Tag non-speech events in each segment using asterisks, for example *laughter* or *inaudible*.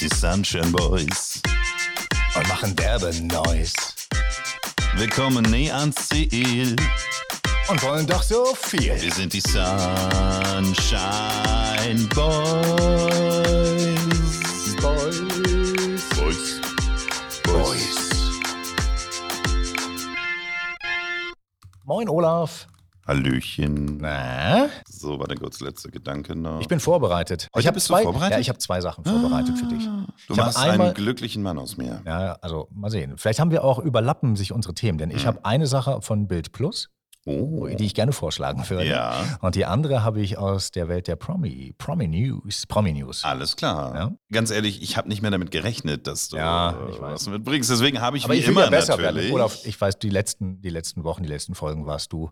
sind die Sunshine Boys und machen derbe Neues Wir kommen nie ans Ziel. und wollen doch so viel. Wir sind die Sunshine Boys. Boys, Boys. Boys. Moin Olaf. Hallöchen. Na? So war der kurz letzte Gedanke noch. Ich bin vorbereitet. Heute ich hab bist du zwei, vorbereitet? Ja, ich habe zwei Sachen vorbereitet für dich. Du Ich machst einmal- einen glücklichen Mann aus mir. Ja, also mal sehen. Vielleicht haben wir auch überlappen sich unsere Themen, denn ich habe eine Sache von Bild Plus, Oh. die ich gerne vorschlagen würde. Ja. Und die andere habe ich aus der Welt der Promi, Promi News, Promi News. Alles klar. Ja. Ganz ehrlich, ich habe nicht mehr damit gerechnet, dass du Ja, äh, ich weiß. was mitbringst. Deswegen habe ich Aber wie ich immer ja besser natürlich. werden. Olaf, ich weiß, die letzten, die letzten Wochen, die letzten Folgen warst du,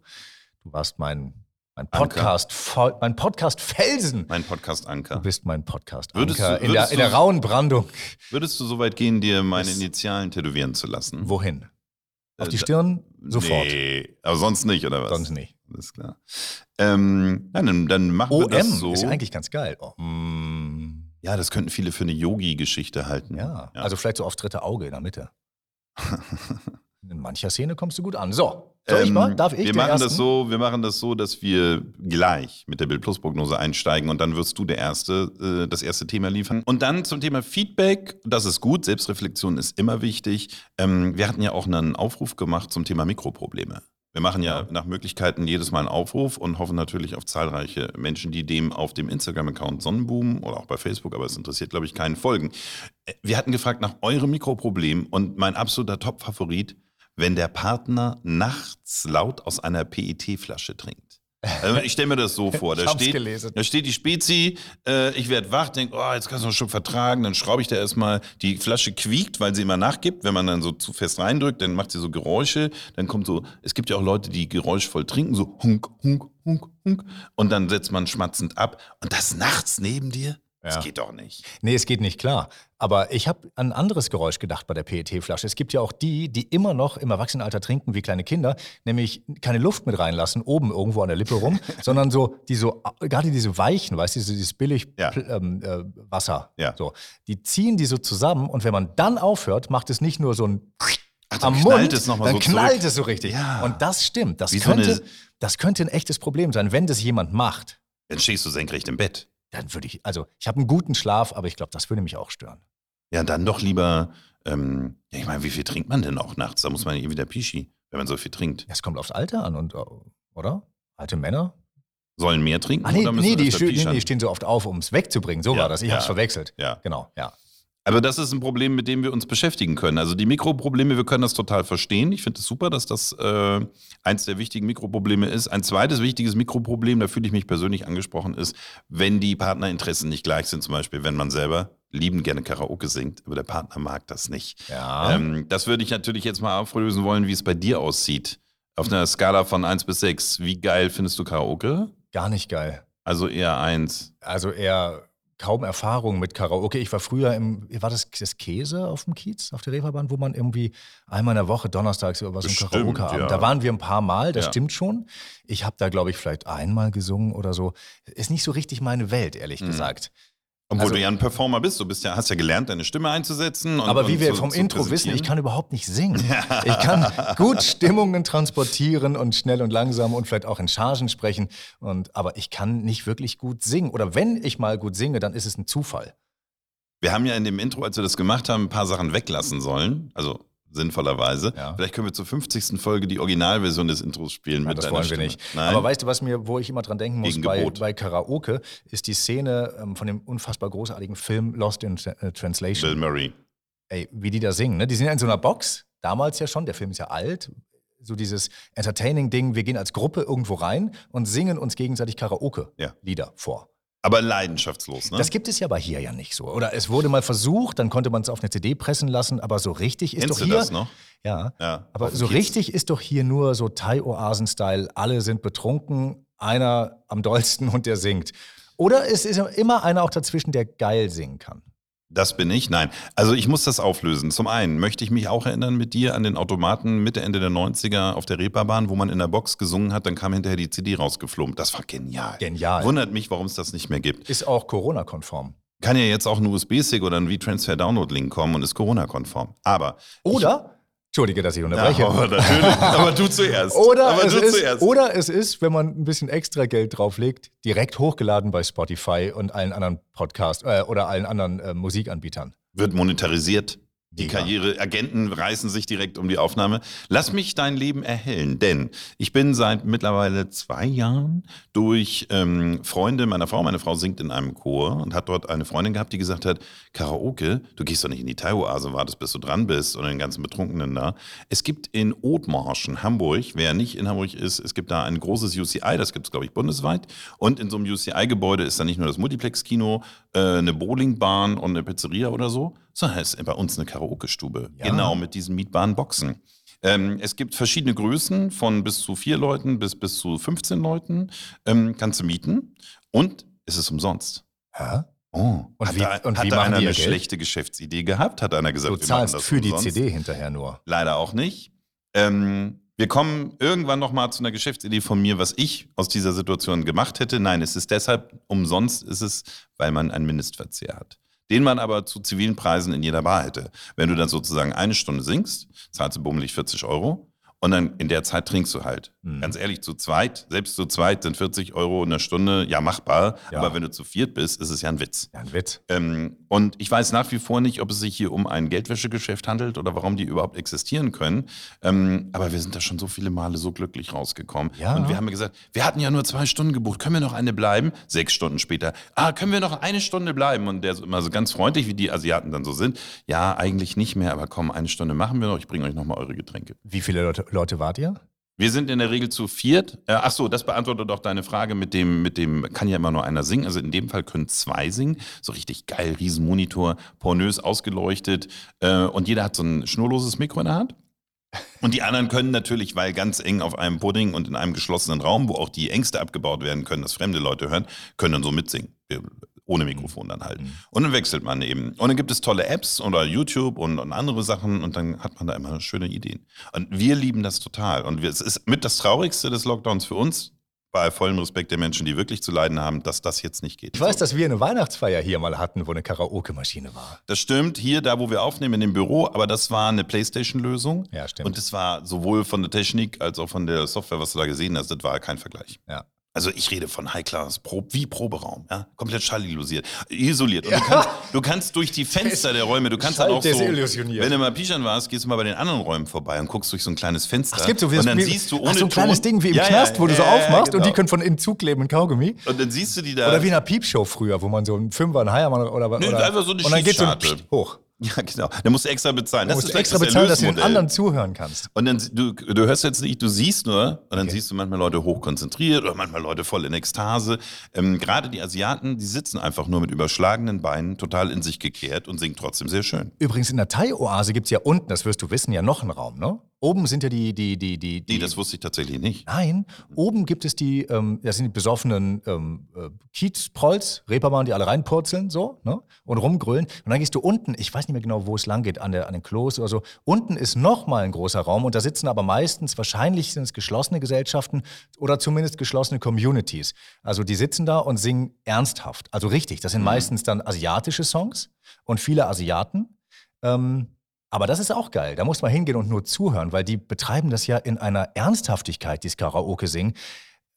du warst mein, mein. Podcast, mein Podcast Felsen. mein Podcast Du Anker. bist mein Podcast Würdest Anker du- in, der, würdest in der du- rauen Brandung. Würdest du so weit gehen, dir meine Initialen tätowieren zu lassen? Wohin? Auf Äh, die Stirn? Sofort. Nee, aber sonst nicht, oder was? Sonst nicht. Alles klar. Ähm, ja, dann, dann machen wir OM das so. ist ja eigentlich ganz geil. Oh, mm, ja, das könnten viele für eine Yogi-Geschichte halten. ja. also vielleicht so aufs dritte Auge in der Mitte. *laughs* In mancher Szene kommst du gut an. So, soll ich Ähm, mal? Darf ich wir machen das so, wir machen das so, dass wir gleich mit der Bild Plus Prognose einsteigen und dann wirst du der erste, äh, das erste Thema liefern. Und dann zum Thema Feedback, das ist gut, Selbstreflexion ist immer wichtig. Ähm, wir hatten ja auch einen Aufruf gemacht zum Thema Mikroprobleme. Wir machen ja nach Möglichkeiten jedes Mal einen Aufruf und hoffen natürlich auf zahlreiche Menschen, die dem auf dem Instagram-Account Sonnenboom oder auch bei Facebook, aber es interessiert, glaube ich, keinen folgen. Äh, Wir hatten gefragt nach eurem Mikroproblem und mein absoluter Top-Favorit, wenn der Partner nachts laut aus einer PET-Flasche trinkt. Also ich stelle mir das so *laughs* vor. Da steht, gelesen. da steht die Spezi, äh, ich werde wach, denke, oh, jetzt kannst du noch schon vertragen, dann schraube ich da erstmal, die Flasche quiekt, weil sie immer nachgibt. Wenn man dann so zu fest reindrückt, dann macht sie so Geräusche, dann kommt so, es gibt ja auch Leute, die geräuschvoll trinken, so hunk, hunk, hunk, hunk. Und dann setzt man schmatzend ab. Und das nachts neben dir? Das Ja. geht doch nicht. Nee, es geht nicht klar. Aber ich habe an ein anderes Geräusch gedacht bei der PET-Flasche. Es gibt ja auch die, die immer noch im Erwachsenenalter trinken wie kleine Kinder, nämlich keine Luft mit reinlassen, oben irgendwo an der Lippe rum, *laughs* sondern so, die so, gerade diese weichen, weißt du, dieses billig Ja. Ähm, äh, Wasser. Ja. So, die ziehen die so zusammen und wenn man dann aufhört, macht es nicht nur so ein Ach, dann am knallt Mund, es noch mal dann so knallt zurück. es so richtig. Ja. Und das stimmt. Das Wie so könnte, eine- das könnte ein echtes Problem sein, wenn das jemand macht. Dann stehst du senkrecht im Bett. Dann würde ich, also ich habe einen guten Schlaf, aber ich glaube, das würde mich auch stören. Ja, dann doch lieber, ähm, ja, ich meine, wie viel trinkt man denn auch nachts? Da muss man ja wieder Pischi, wenn man so viel trinkt. Es kommt aufs Alter an, und, äh, oder? Alte Männer? Sollen mehr trinken? Ah, nee, oder müssen nee, die, nee, die stehen so oft auf, um es wegzubringen. So Ja, war das. Ich ja. hab's verwechselt. Ja. Genau, ja. Aber das ist ein Problem, mit dem wir uns beschäftigen können. Also die Mikroprobleme, wir können das total verstehen. Ich finde es super, dass das äh, eins der wichtigen Mikroprobleme ist. Ein zweites wichtiges Mikroproblem, da fühle ich mich persönlich angesprochen, ist, wenn die Partnerinteressen nicht gleich sind. Zum Beispiel, wenn man selber liebend gerne Karaoke singt, aber der Partner mag das nicht. Ja. Ähm, das würde ich natürlich jetzt mal auflösen wollen, wie es bei dir aussieht. Auf einer Skala von 1 bis 6. Wie geil findest du Karaoke? Gar nicht geil. Also eher 1. Also eher kaum Erfahrung mit Karaoke. Ich war früher im, war das das Käse auf dem Kiez, auf der Reeperbahn, wo man irgendwie einmal in der Woche, donnerstags, über so ein Bestimmt, Karaoke-Abend. ja. Da waren wir ein paar Mal, das Ja. stimmt schon. Ich habe da, glaube ich, vielleicht einmal gesungen oder so. Ist nicht so richtig meine Welt, ehrlich Mhm. gesagt. Obwohl Also- du ja ein Performer bist. Du bist ja, hast ja gelernt, deine Stimme einzusetzen. Und, Aber und wie wir zu- vom zu Intro wissen, ich kann überhaupt nicht singen. Ich kann gut Stimmungen transportieren und schnell und langsam und vielleicht auch in Chargen sprechen. Und, aber ich kann nicht wirklich gut singen. Oder wenn ich mal gut singe, dann ist es ein Zufall. Wir haben ja in dem Intro, als wir das gemacht haben, ein paar Sachen weglassen sollen. Also sinnvollerweise. Ja. Vielleicht können wir zur 50. Folge die Originalversion des Intros spielen Ja, mit das wollen Stimme. wir nicht. Nein? Aber weißt du, was mir, wo ich immer dran denken muss bei, bei Karaoke, ist die Szene ähm, von dem unfassbar großartigen Film Lost in äh, Translation. Bill Murray. Ey, wie die da singen. Ne? Die sind ja in so einer Box, damals ja schon, der Film ist ja alt. So dieses Entertaining-Ding, wir gehen als Gruppe irgendwo rein und singen uns gegenseitig Ja. Karaoke-Lieder vor. Aber leidenschaftslos, ne? Das gibt es ja aber hier ja nicht so. Oder es wurde mal versucht, dann konnte man es auf eine CD pressen lassen, aber so richtig ist Kennst doch du hier. das noch? Ja. Ja. Aber so Kiez. richtig ist doch hier nur so Thai-Oasen-Style. Alle sind betrunken, einer am dollsten und der singt. Oder es ist immer einer auch dazwischen, der geil singen kann. Das bin ich. Nein. Also ich muss das auflösen. Zum einen möchte ich mich auch erinnern mit dir an den Automaten Mitte, Ende der 90er auf der Reeperbahn, wo man in der Box gesungen hat, dann kam hinterher die CD rausgeflogen. Das war genial. Genial. Wundert mich, warum es das nicht mehr gibt. Ist auch Corona-konform. Kann ja jetzt auch ein USB-Stick oder ein V-Transfer-Download-Link kommen und ist Corona-konform. Aber. Oder? Entschuldige, dass ich unterbreche. Ja, aber natürlich. aber du zuerst. *laughs* Oder, aber es du ist, zuerst. oder es ist, wenn man ein bisschen extra Geld drauflegt, direkt hochgeladen bei Spotify und allen anderen Podcast äh, oder allen anderen äh, Musikanbietern. Wird monetarisiert. Die Mega. Karriereagenten reißen sich direkt um die Aufnahme. Lass mich dein Leben erhellen, denn ich bin seit mittlerweile zwei Jahren durch ähm, Freunde meiner Frau, meine Frau singt in einem Chor und hat dort eine Freundin gehabt, die gesagt hat, Karaoke, du gehst doch nicht in die Thai-Oase, wartest bis du dran bist und den ganzen Betrunkenen da. Es gibt in Othmarschen, Hamburg, wer nicht in Hamburg ist, es gibt da ein großes UCI, das gibt es glaube ich bundesweit und in so einem UCI-Gebäude ist da nicht nur das Multiplex-Kino, äh, eine Bowlingbahn und eine Pizzeria oder so, sondern es ist bei uns eine Karaoke-Stube. Ja. Genau, mit diesen mietbaren Boxen. Ähm, es gibt verschiedene Größen, von bis zu vier Leuten bis bis zu 15 Leuten. Ähm, kannst du mieten und es ist umsonst. Ja? Oh, Und hat wie- da, und hat wie da einer die eine Geld? schlechte Geschäftsidee gehabt? Hat einer gesagt, Du zahlst das für die umsonst? CD hinterher nur. Leider auch nicht. Ähm, wir kommen irgendwann noch mal zu einer Geschäftsidee von mir, was ich aus dieser Situation gemacht hätte. Nein, es ist deshalb umsonst, ist es, weil man einen Mindestverzehr hat. Den man aber zu zivilen Preisen in jeder Bar hätte. Wenn du dann sozusagen eine Stunde singst, zahlst du bummelig 40 Euro und dann in der Zeit trinkst du halt. Mhm. Ganz ehrlich, zu zweit, selbst zu zweit sind 40 Euro in der Stunde, ja machbar, Ja. aber wenn du zu viert bist, ist es ja ein Witz. Ja, ein Witz. Ähm, und ich weiß nach wie vor nicht, ob es sich hier um ein Geldwäschegeschäft handelt oder warum die überhaupt existieren können. Ähm, aber wir sind da schon so viele Male so glücklich rausgekommen. Ja. Und wir haben ja gesagt, wir hatten ja nur zwei Stunden gebucht, können wir noch eine bleiben? Sechs Stunden später, ah, können wir noch eine Stunde bleiben? Und der ist immer so ganz freundlich, wie die Asiaten dann so sind. Ja, eigentlich nicht mehr, aber komm, eine Stunde machen wir noch, ich bringe euch nochmal eure Getränke. Wie viele Leute, Leute wart ihr? Wir sind in der Regel zu viert. Äh, ach so, das beantwortet auch deine Frage mit dem, mit dem, kann ja immer nur einer singen. Also in dem Fall können zwei singen. So richtig geil, Riesenmonitor, pornös ausgeleuchtet. Äh, und jeder hat so ein schnurloses Mikro in der Hand. Und die anderen können natürlich, weil ganz eng auf einem Pudding und in einem geschlossenen Raum, wo auch die Ängste abgebaut werden können, dass fremde Leute hören, können dann so mitsingen. Wir- Ohne Mikrofon dann halt. Und dann wechselt man eben. Und dann gibt es tolle Apps oder YouTube und, und andere Sachen und dann hat man da immer schöne Ideen. Und wir lieben das total. Und wir, es ist mit das Traurigste des Lockdowns für uns, bei vollem Respekt der Menschen, die wirklich zu leiden haben, dass das jetzt nicht geht. Ich weiß, dass wir eine Weihnachtsfeier hier mal hatten, wo eine Karaoke-Maschine war. Das stimmt, hier, da wo wir aufnehmen, in dem Büro, aber das war eine Playstation-Lösung. Ja, stimmt. Und das war sowohl von der Technik als auch von der Software, was du da gesehen hast, das war kein Vergleich. Ja. Also ich rede von High-Class, Pro wie Proberaum, ja? komplett schallillusiert, isoliert. Und du, kannst, du kannst durch die Fenster der Räume, du kannst dann auch so, wenn du mal Pischern warst, gehst du mal bei den anderen Räumen vorbei und guckst durch so ein kleines Fenster. Es gibt so wie und dann wie, siehst du ach, ohne so ein kleines Ton, Ding wie im Ja, ja, Knast, wo du so ja, ja, aufmachst und genau. die können von innen zukleben in Kaugummi. Und dann siehst du die da. Oder wie in einer Piepshow früher, wo man so einen Fünfer, einen Heier oder, Nö, oder einfach so eine und dann geht so ein. Psst hoch. Ja, genau. Da musst du extra bezahlen. Du Das musst ist extra das bezahlen, dass du den anderen zuhören kannst. Und dann, du, du hörst jetzt nicht, du siehst nur, und dann siehst du manchmal Leute hochkonzentriert oder manchmal Leute voll in Ekstase. Ähm, Gerade die Asiaten, die sitzen einfach nur mit überschlagenen Beinen, total in sich gekehrt und singen trotzdem sehr schön. Übrigens, in der Thai-Oase gibt es ja unten, das wirst du wissen, ja noch einen Raum, ne? Oben sind ja die, die, die, die, die Nee, das wusste ich tatsächlich nicht. Nein, oben gibt es die, ähm, das sind die besoffenen ähm, äh, Kiezprolls, Reeperbahn, die alle reinpurzeln, so, ne? Und rumgrölen. Und dann gehst du unten, ich weiß nicht mehr genau, wo es lang geht, an, der, an den Klos oder so. Unten ist nochmal ein großer Raum und da sitzen aber meistens, wahrscheinlich sind es geschlossene Gesellschaften oder zumindest geschlossene Communities. Also die sitzen da und singen ernsthaft. Also richtig, das sind meistens dann asiatische Songs und viele Asiaten. Ähm, aber das ist auch geil. Da muss man hingehen und nur zuhören, weil die betreiben das ja in einer Ernsthaftigkeit, dieses Karaoke singen.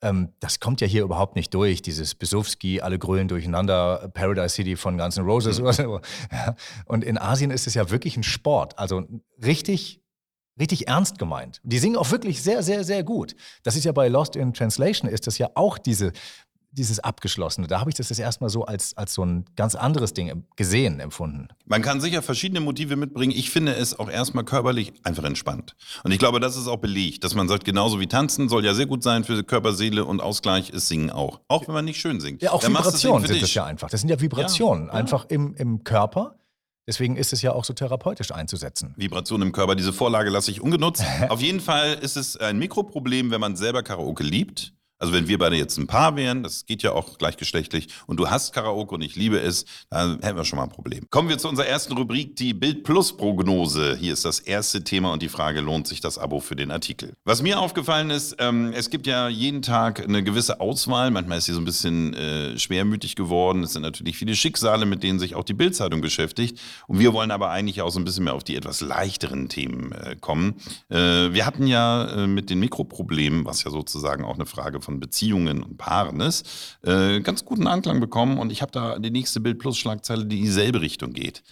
Ähm, das kommt ja hier überhaupt nicht durch, dieses Besowski, alle grölen durcheinander, Paradise City von Guns N' Roses oder so. Ja. Und in Asien ist es ja wirklich ein Sport. Also richtig, richtig ernst gemeint. Die singen auch wirklich sehr, sehr, sehr gut. Das ist ja bei Lost in Translation, ist das ja auch diese, dieses Abgeschlossene. Da habe ich das das erstmal so als, als so ein ganz anderes Ding gesehen, empfunden. Man kann sicher verschiedene Motive mitbringen. Ich finde es auch erstmal körperlich einfach entspannt. Und ich glaube, das ist auch belegt, dass man sagt, genauso wie tanzen soll ja sehr gut sein für Körper, Seele und Ausgleich ist Singen auch. Auch wenn man nicht schön singt. Ja, auch Dann Vibrationen sind das ja einfach. Das sind ja Vibrationen, Ja, ja. einfach im, im Körper. Deswegen ist es ja auch so therapeutisch einzusetzen. Vibration im Körper. Diese Vorlage lasse ich ungenutzt. *laughs* Auf jeden Fall ist es ein Mikroproblem, wenn man selber Karaoke liebt. Also wenn wir beide jetzt ein Paar wären, das geht ja auch gleichgeschlechtlich, und du hast Karaoke und ich liebe es, dann hätten wir schon mal ein Problem. Kommen wir zu unserer ersten Rubrik, die Bild Plus Prognose. Hier ist das erste Thema und die Frage, lohnt sich das Abo für den Artikel? Was mir aufgefallen ist, ähm, es gibt ja jeden Tag eine gewisse Auswahl. Manchmal ist sie so ein bisschen äh, schwermütig geworden. Es sind natürlich viele Schicksale, mit denen sich auch die Bildzeitung beschäftigt. Und wir wollen aber eigentlich auch so ein bisschen mehr auf die etwas leichteren Themen äh, kommen. Äh, wir hatten ja äh, mit den Mikroproblemen, was ja sozusagen auch eine Frage von von Beziehungen und Paaren ist, äh, ganz guten Anklang bekommen. Und ich habe da die nächste Bild Plus Schlagzeile, die in dieselbe Richtung geht.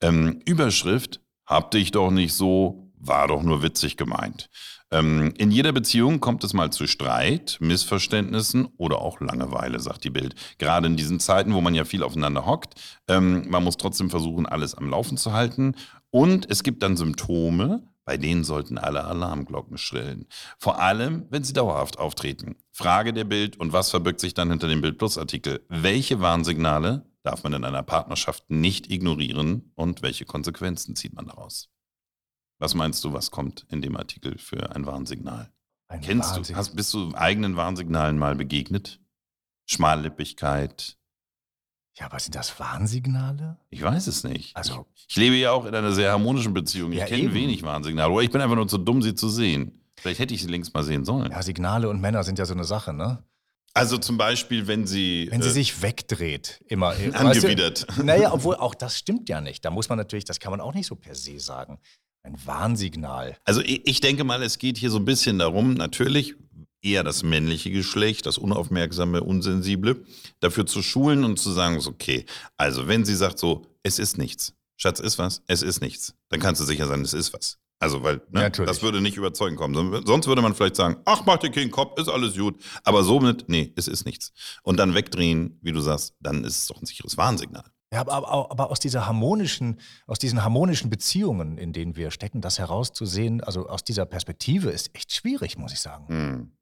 Ähm, Überschrift, hab dich doch nicht so, war doch nur witzig gemeint. Ähm, in jeder Beziehung kommt es mal zu Streit, Missverständnissen oder auch Langeweile, sagt die Bild. Gerade in diesen Zeiten, wo man ja viel aufeinander hockt. Ähm, man muss trotzdem versuchen, alles am Laufen zu halten. Und es gibt dann Symptome, bei denen sollten alle Alarmglocken schrillen. Vor allem, wenn sie dauerhaft auftreten. Frage der Bild und was verbirgt sich dann hinter dem Bild Plus Artikel? Welche Warnsignale darf man in einer Partnerschaft nicht ignorieren und welche Konsequenzen zieht man daraus? Was meinst du, was kommt in dem Artikel für ein Warnsignal? Ein Kennst Warnsig du, hast, bist du eigenen Warnsignalen mal begegnet? Schmallippigkeit, ja, aber sind das Warnsignale? Ich weiß es nicht. Also, ich lebe ja auch in einer sehr harmonischen Beziehung. Ich ja, kenne wenig Warnsignale. Oder ich bin einfach nur zu dumm, sie zu sehen. Vielleicht hätte ich sie längst mal sehen sollen. Ja, Signale und Männer sind ja so eine Sache, ne? Also zum Beispiel, wenn sie. Wenn sie äh, sich wegdreht, immer. Angewidert. Weißt du, naja, *laughs* obwohl auch das stimmt ja nicht. Da muss man natürlich, das kann man auch nicht so per se sagen. Ein Warnsignal. Also ich, ich denke mal, es geht hier so ein bisschen darum, natürlich, eher das männliche Geschlecht, das unaufmerksame, unsensible, dafür zu schulen und zu sagen, okay, also wenn sie sagt so, es ist nichts, Schatz, ist was, es ist nichts, dann kannst du sicher sein, es ist was. Also, weil ne, das würde nicht überzeugen kommen. Sonst würde man vielleicht sagen, ach, mach dir keinen Kopf, ist alles gut. Aber somit, nee, es ist nichts. Und dann wegdrehen, wie du sagst, dann ist es doch ein sicheres Warnsignal. Ja, aber, aber, aus dieser harmonischen, aus diesen harmonischen Beziehungen, in denen wir stecken, das herauszusehen, also aus dieser Perspektive, ist echt schwierig, muss ich sagen. Hm.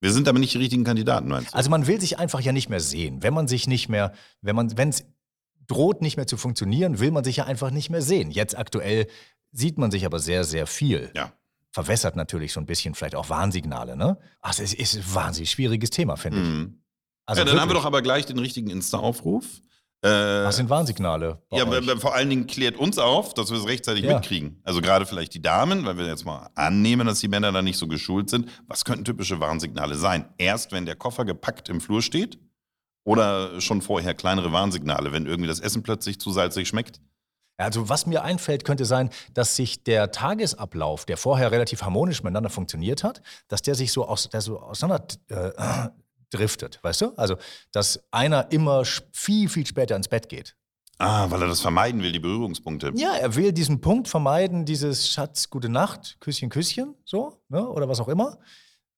Wir sind aber nicht die richtigen Kandidaten, meinst du? Also man will sich einfach ja nicht mehr sehen. Wenn man sich nicht mehr, wenn man, wenn es droht nicht mehr zu funktionieren, will man sich ja einfach nicht mehr sehen. Jetzt aktuell sieht man sich aber sehr, sehr viel. Ja. Verwässert natürlich so ein bisschen vielleicht auch Warnsignale, ne? Also es ist ein wahnsinnig schwieriges Thema, finde ich. Mhm. Also ja, dann wirklich. haben wir doch aber gleich den richtigen Insta-Aufruf. Äh, Was sind Warnsignale? Ja, euch? vor allen Dingen klärt uns auf, dass wir es rechtzeitig ja. mitkriegen. Also gerade vielleicht die Damen, weil wir jetzt mal annehmen, dass die Männer da nicht so geschult sind. Was könnten typische Warnsignale sein? Erst, wenn der Koffer gepackt im Flur steht? Oder schon vorher kleinere Warnsignale, wenn irgendwie das Essen plötzlich zu salzig schmeckt? Also was mir einfällt, könnte sein, dass sich der Tagesablauf, der vorher relativ harmonisch miteinander funktioniert hat, dass der sich so, aus, der so auseinander äh, driftet, weißt du? Also, dass einer immer viel, viel später ins Bett geht. Ah, weil er das vermeiden will, die Berührungspunkte. Ja, er will diesen Punkt vermeiden, dieses Schatz, gute Nacht, Küsschen, Küsschen, so, ne? oder was auch immer.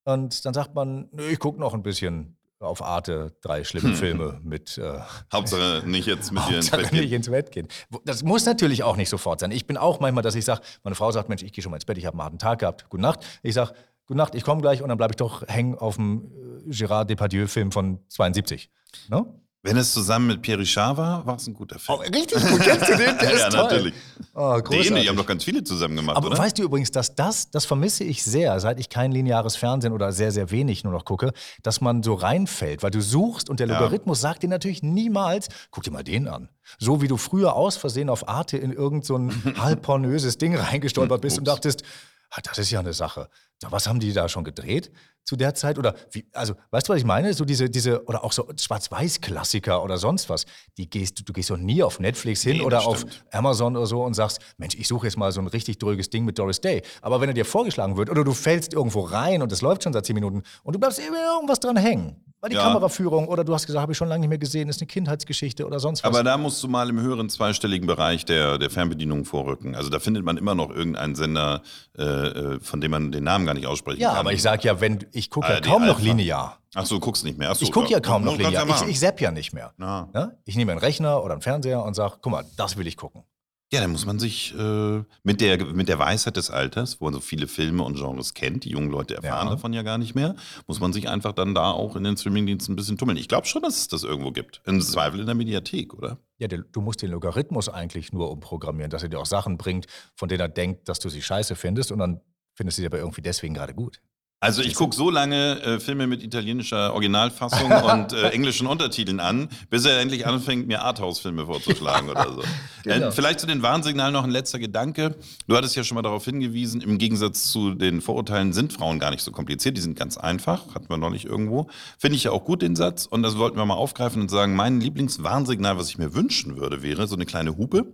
Und dann sagt man, nö, ich gucke noch ein bisschen auf Arte drei schlimme Filme mit. Äh, *laughs* Hauptsache nicht jetzt mit dir ins Bett gehen. nicht ins Bett gehen. Das muss natürlich auch nicht sofort sein. Ich bin auch manchmal, dass ich sage, meine Frau sagt, Mensch, ich gehe schon mal ins Bett, ich habe einen harten Tag gehabt, gute Nacht. Ich sage, gute Nacht, ich komme gleich und dann bleibe ich doch hängen auf dem äh, Gérard Depardieu-Film von 72. Ne? Wenn es zusammen mit Pierre Richard war, war es ein guter Film. Oh, richtig gut, kennst du den? Der *laughs* ja, ist toll. natürlich. Oh, den, die haben doch ganz viele zusammen gemacht, Aber oder? weißt du übrigens, dass das, das vermisse ich sehr, seit ich kein lineares Fernsehen oder sehr, sehr wenig nur noch gucke, dass man so reinfällt, weil du suchst und der Logarithmus ja. sagt dir natürlich niemals, guck dir mal den an. So wie du früher aus Versehen auf Arte in irgendein so *laughs* halb pornöses Ding reingestolpert bist und dachtest, ah, das ist ja eine Sache. Was haben die da schon gedreht zu der Zeit? Oder wie, also, weißt du, was ich meine? So diese, diese, oder auch so Schwarz-Weiß-Klassiker oder sonst was. Die gehst, du gehst doch nie auf Netflix hin nee, oder auf Amazon oder so und sagst, Mensch, ich suche jetzt mal so ein richtig dröges Ding mit Doris Day. Aber wenn er dir vorgeschlagen wird oder du fällst irgendwo rein und es läuft schon seit zehn Minuten und du bleibst irgendwas dran hängen, weil die ja. Kameraführung oder du hast gesagt, habe ich schon lange nicht mehr gesehen, ist eine Kindheitsgeschichte oder sonst was. Aber da musst du mal im höheren zweistelligen Bereich der, der Fernbedienung vorrücken. Also da findet man immer noch irgendeinen Sender, äh, äh von dem man den Namen gar nicht aussprechen ja, kann. Ja, aber ich sage ja, wenn ich gucke ja kaum noch linear. Ach so, du guckst nicht mehr. So, ich gucke ja kaum noch linear. Ich, ich zapp ja nicht mehr. Ja? Ich nehme einen Rechner oder einen Fernseher und sage, guck mal, das will ich gucken. Ja, dann muss man sich äh, mit, der, mit der Weisheit des Alters, wo man so viele Filme und Genres kennt, die jungen Leute erfahren ja. davon ja gar nicht mehr, muss man sich einfach dann da auch in den Streamingdiensten ein bisschen tummeln. Ich glaube schon, dass es das irgendwo gibt. Im Zweifel in der Mediathek, oder? Ja, du musst den Logarithmus eigentlich nur umprogrammieren, dass er dir auch Sachen bringt, von denen er denkt, dass du sie scheiße findest und dann findest du sie aber irgendwie deswegen gerade gut. Also ich gucke so lange äh, Filme mit italienischer Originalfassung *laughs* und äh, englischen Untertiteln an, bis er endlich anfängt, mir Arthouse-Filme vorzuschlagen oder so. *laughs* Genau. äh, vielleicht zu den Warnsignalen noch ein letzter Gedanke. Du hattest ja schon mal darauf hingewiesen, im Gegensatz zu den Vorurteilen sind Frauen gar nicht so kompliziert, die sind ganz einfach, hatten wir noch nicht irgendwo. Finde ich ja auch gut den Satz und das wollten wir mal aufgreifen und sagen, mein Lieblingswarnsignal, was ich mir wünschen würde, wäre so eine kleine Hupe.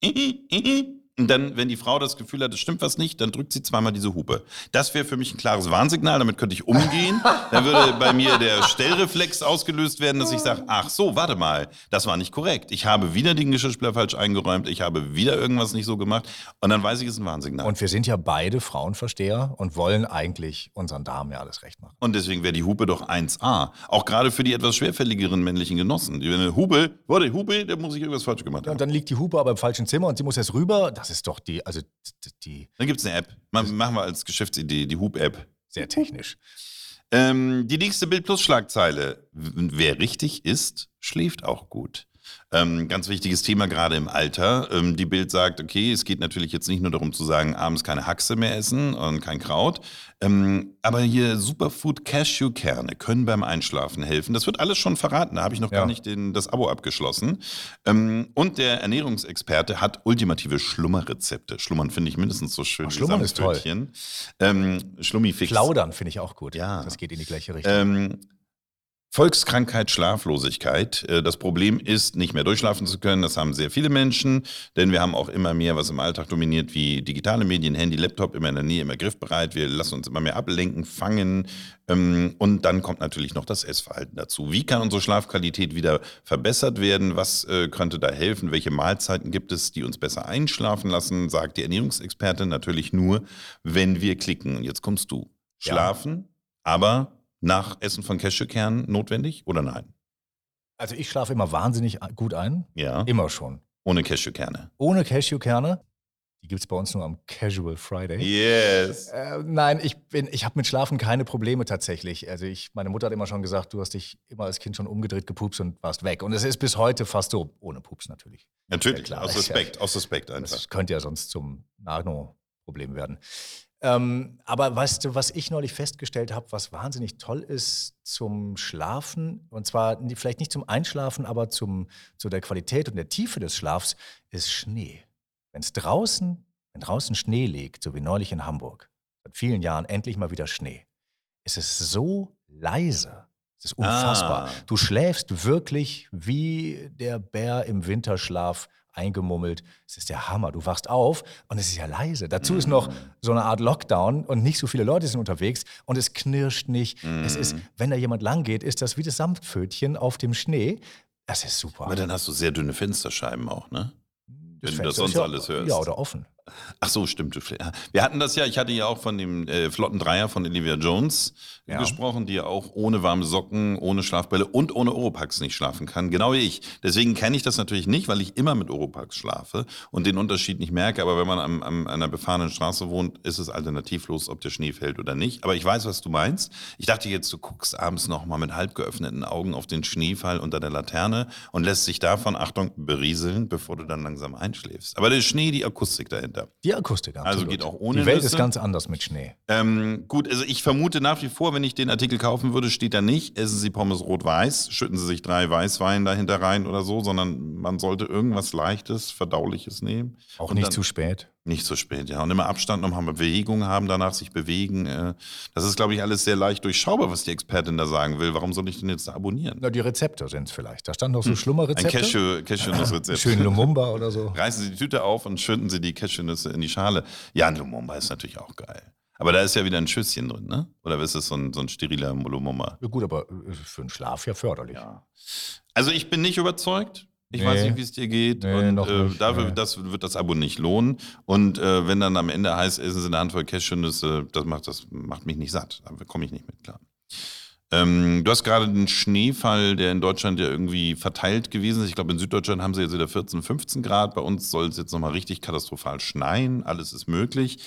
*laughs* Und dann, wenn die Frau das Gefühl hat, es stimmt was nicht, dann drückt sie zweimal diese Hupe. Das wäre für mich ein klares Warnsignal, damit könnte ich umgehen. dann würde bei mir der Stellreflex ausgelöst werden, dass ich sage, ach so, warte mal, das war nicht korrekt. Ich habe wieder den Geschirrspüler falsch eingeräumt, ich habe wieder irgendwas nicht so gemacht. Und dann weiß ich, es ist ein Warnsignal. Und, Und wir sind ja beide Frauenversteher und wollen eigentlich unseren Damen ja alles recht machen. deswegen wäre die Hupe doch 1A. Auch gerade für die etwas schwerfälligeren männlichen Genossen. Die wenn eine Hupe, warte, Hupe, da muss ich irgendwas falsch gemacht haben. und dann liegt die Hupe aber im falschen Zimmer und sie muss jetzt rüber. Das ist doch die, also die, Dann gibt es eine App. Ma- Machen wir als Geschäftsidee die Hup-App. sehr technisch. Ähm, die nächste Bild plus Schlagzeile. Wer richtig ist, schläft auch gut. Ähm, ganz wichtiges Thema gerade im Alter. Ähm, die Bild sagt, okay, es geht natürlich jetzt nicht nur darum zu sagen, abends keine Haxe mehr essen und kein Kraut. Ähm, aber hier Superfood Cashewkerne können beim Einschlafen helfen. Das wird alles schon verraten. Da habe ich noch Ja. gar nicht den, das Abo abgeschlossen. Ähm, und der Ernährungsexperte hat ultimative Schlummerrezepte. Schlummern finde ich mindestens so schön. Ach, wie Schlummern ist toll. Ähm, Schlummifix. Plaudern finde ich auch gut. Ja. Das geht in die gleiche Richtung. Volkskrankheit, Schlaflosigkeit. Äh, Das Problem ist, nicht mehr durchschlafen zu können. Das haben sehr viele Menschen, denn wir haben auch immer mehr, was im Alltag dominiert, wie digitale Medien, Handy, Laptop, immer in der Nähe, immer griffbereit. Wir lassen uns immer mehr ablenken, fangen. Ähm, Und dann kommt natürlich noch das Essverhalten dazu. Wie kann unsere Schlafqualität wieder verbessert werden? Was äh, könnte da helfen? Welche Mahlzeiten gibt es, die uns besser einschlafen lassen? Sagt die Ernährungsexpertin natürlich nur, wenn wir klicken. Und jetzt kommst du. Ja. Schlafen, aber nach Essen von Cashewkernen notwendig oder nein? Also ich schlafe immer wahnsinnig gut ein. Ja. Immer schon. Ohne Cashewkerne. Ohne Cashewkerne. Die gibt es bei uns nur am Casual Friday. Yes. Äh, nein, ich, bin- ich habe mit Schlafen keine Probleme tatsächlich. Also ich, meine Mutter hat immer schon gesagt, du hast dich immer als Kind schon umgedreht, gepupst und warst weg. Und es ist bis heute fast so, ohne Pups natürlich. Natürlich, Ja, klar. aus Respekt, aus Respekt einfach. Das könnte ja sonst zum Nano-Problem werden. Ähm, aber weißt du, was ich neulich festgestellt habe, was wahnsinnig toll ist zum Schlafen, und zwar vielleicht nicht zum Einschlafen, aber zum, zu der Qualität und der Tiefe des Schlafs, ist Schnee. Wenn es draußen, wenn draußen Schnee liegt, so wie neulich in Hamburg, seit vielen Jahren endlich mal wieder Schnee, es ist so leise. Es ist unfassbar. Ah. Du schläfst wirklich wie der Bär im Winterschlaf eingemummelt. Es ist der Hammer. Du wachst auf und es ist ja leise. Dazu ist noch so eine Art Lockdown und nicht so viele Leute sind unterwegs und es knirscht nicht. Es ist, wenn da jemand lang geht, ist das wie das Samtpfötchen auf dem Schnee. Das ist super. Aber dann hast du sehr dünne Fensterscheiben auch, ne? wenn du das sonst ja, alles hörst. Ja, oder offen. Ach so, stimmt. Wir hatten das ja, ich hatte ja auch von dem äh, flotten Dreier von Olivia Jones Ja. gesprochen, die ja auch ohne warme Socken, ohne Schlafbälle und ohne Oropax nicht schlafen kann. Genau wie ich. Deswegen kenne ich das natürlich nicht, weil ich immer mit Oropax schlafe und den Unterschied nicht merke. Aber wenn man am, am, an einer befahrenen Straße wohnt, ist es alternativlos, ob der Schnee fällt oder nicht. Aber ich weiß, was du meinst. Ich dachte jetzt, du guckst abends noch mal mit halb geöffneten Augen auf den Schneefall unter der Laterne und lässt sich davon, Achtung, berieseln, bevor du dann langsam einschläfst. Aber der Schnee, die Akustik dahinter. Die Akustik, Also absolut. geht auch ohne Die Welt Nüsse? ist ganz anders mit Schnee. Ähm, gut, also ich vermute nach wie vor, wenn ich den Artikel kaufen würde, steht da nicht, essen Sie Pommes rot-weiß, schütten Sie sich drei Weißwein dahinter rein oder so, sondern man sollte irgendwas Leichtes, Verdauliches nehmen. Auch Und nicht dann- zu spät. Nicht zu spät, ja. Und immer Abstand nochmal Bewegung haben, danach sich bewegen. Äh, das ist, glaube ich, alles sehr leicht durchschaubar, was die Expertin da sagen will. Warum soll ich denn jetzt da abonnieren? Na, die Rezepte sind es vielleicht. Da standen noch so Ein Schlummerrezepte. Cashew- Cashew-Nuss-Rezept. *laughs* Schön Lumumba oder so. Reißen Sie die Tüte auf und schütten Sie die Cashewnüsse in die Schale. Ja, ein Lumumba ist natürlich auch geil. Aber da ist ja wieder ein Schüsschen drin, ne? Oder ist es so ein, so ein steriler Lumumba? Ja, gut, aber äh, für den Schlaf ja förderlich. Ja. Also ich bin nicht überzeugt. Ich Nee. weiß nicht, wie es dir geht. Nee, und äh, dafür nee. das wird das Abo nicht lohnen. Und äh, wenn dann am Ende heißt, essen Sie eine Handvoll Cashewnüsse, das macht, das macht mich nicht satt. Da komme ich nicht mit klar. Ähm, du hast gerade den Schneefall, der in Deutschland ja irgendwie verteilt gewesen ist. Ich glaube, in Süddeutschland haben sie jetzt wieder 14, 15 Grad. Bei uns soll es jetzt nochmal richtig katastrophal schneien. Alles ist möglich.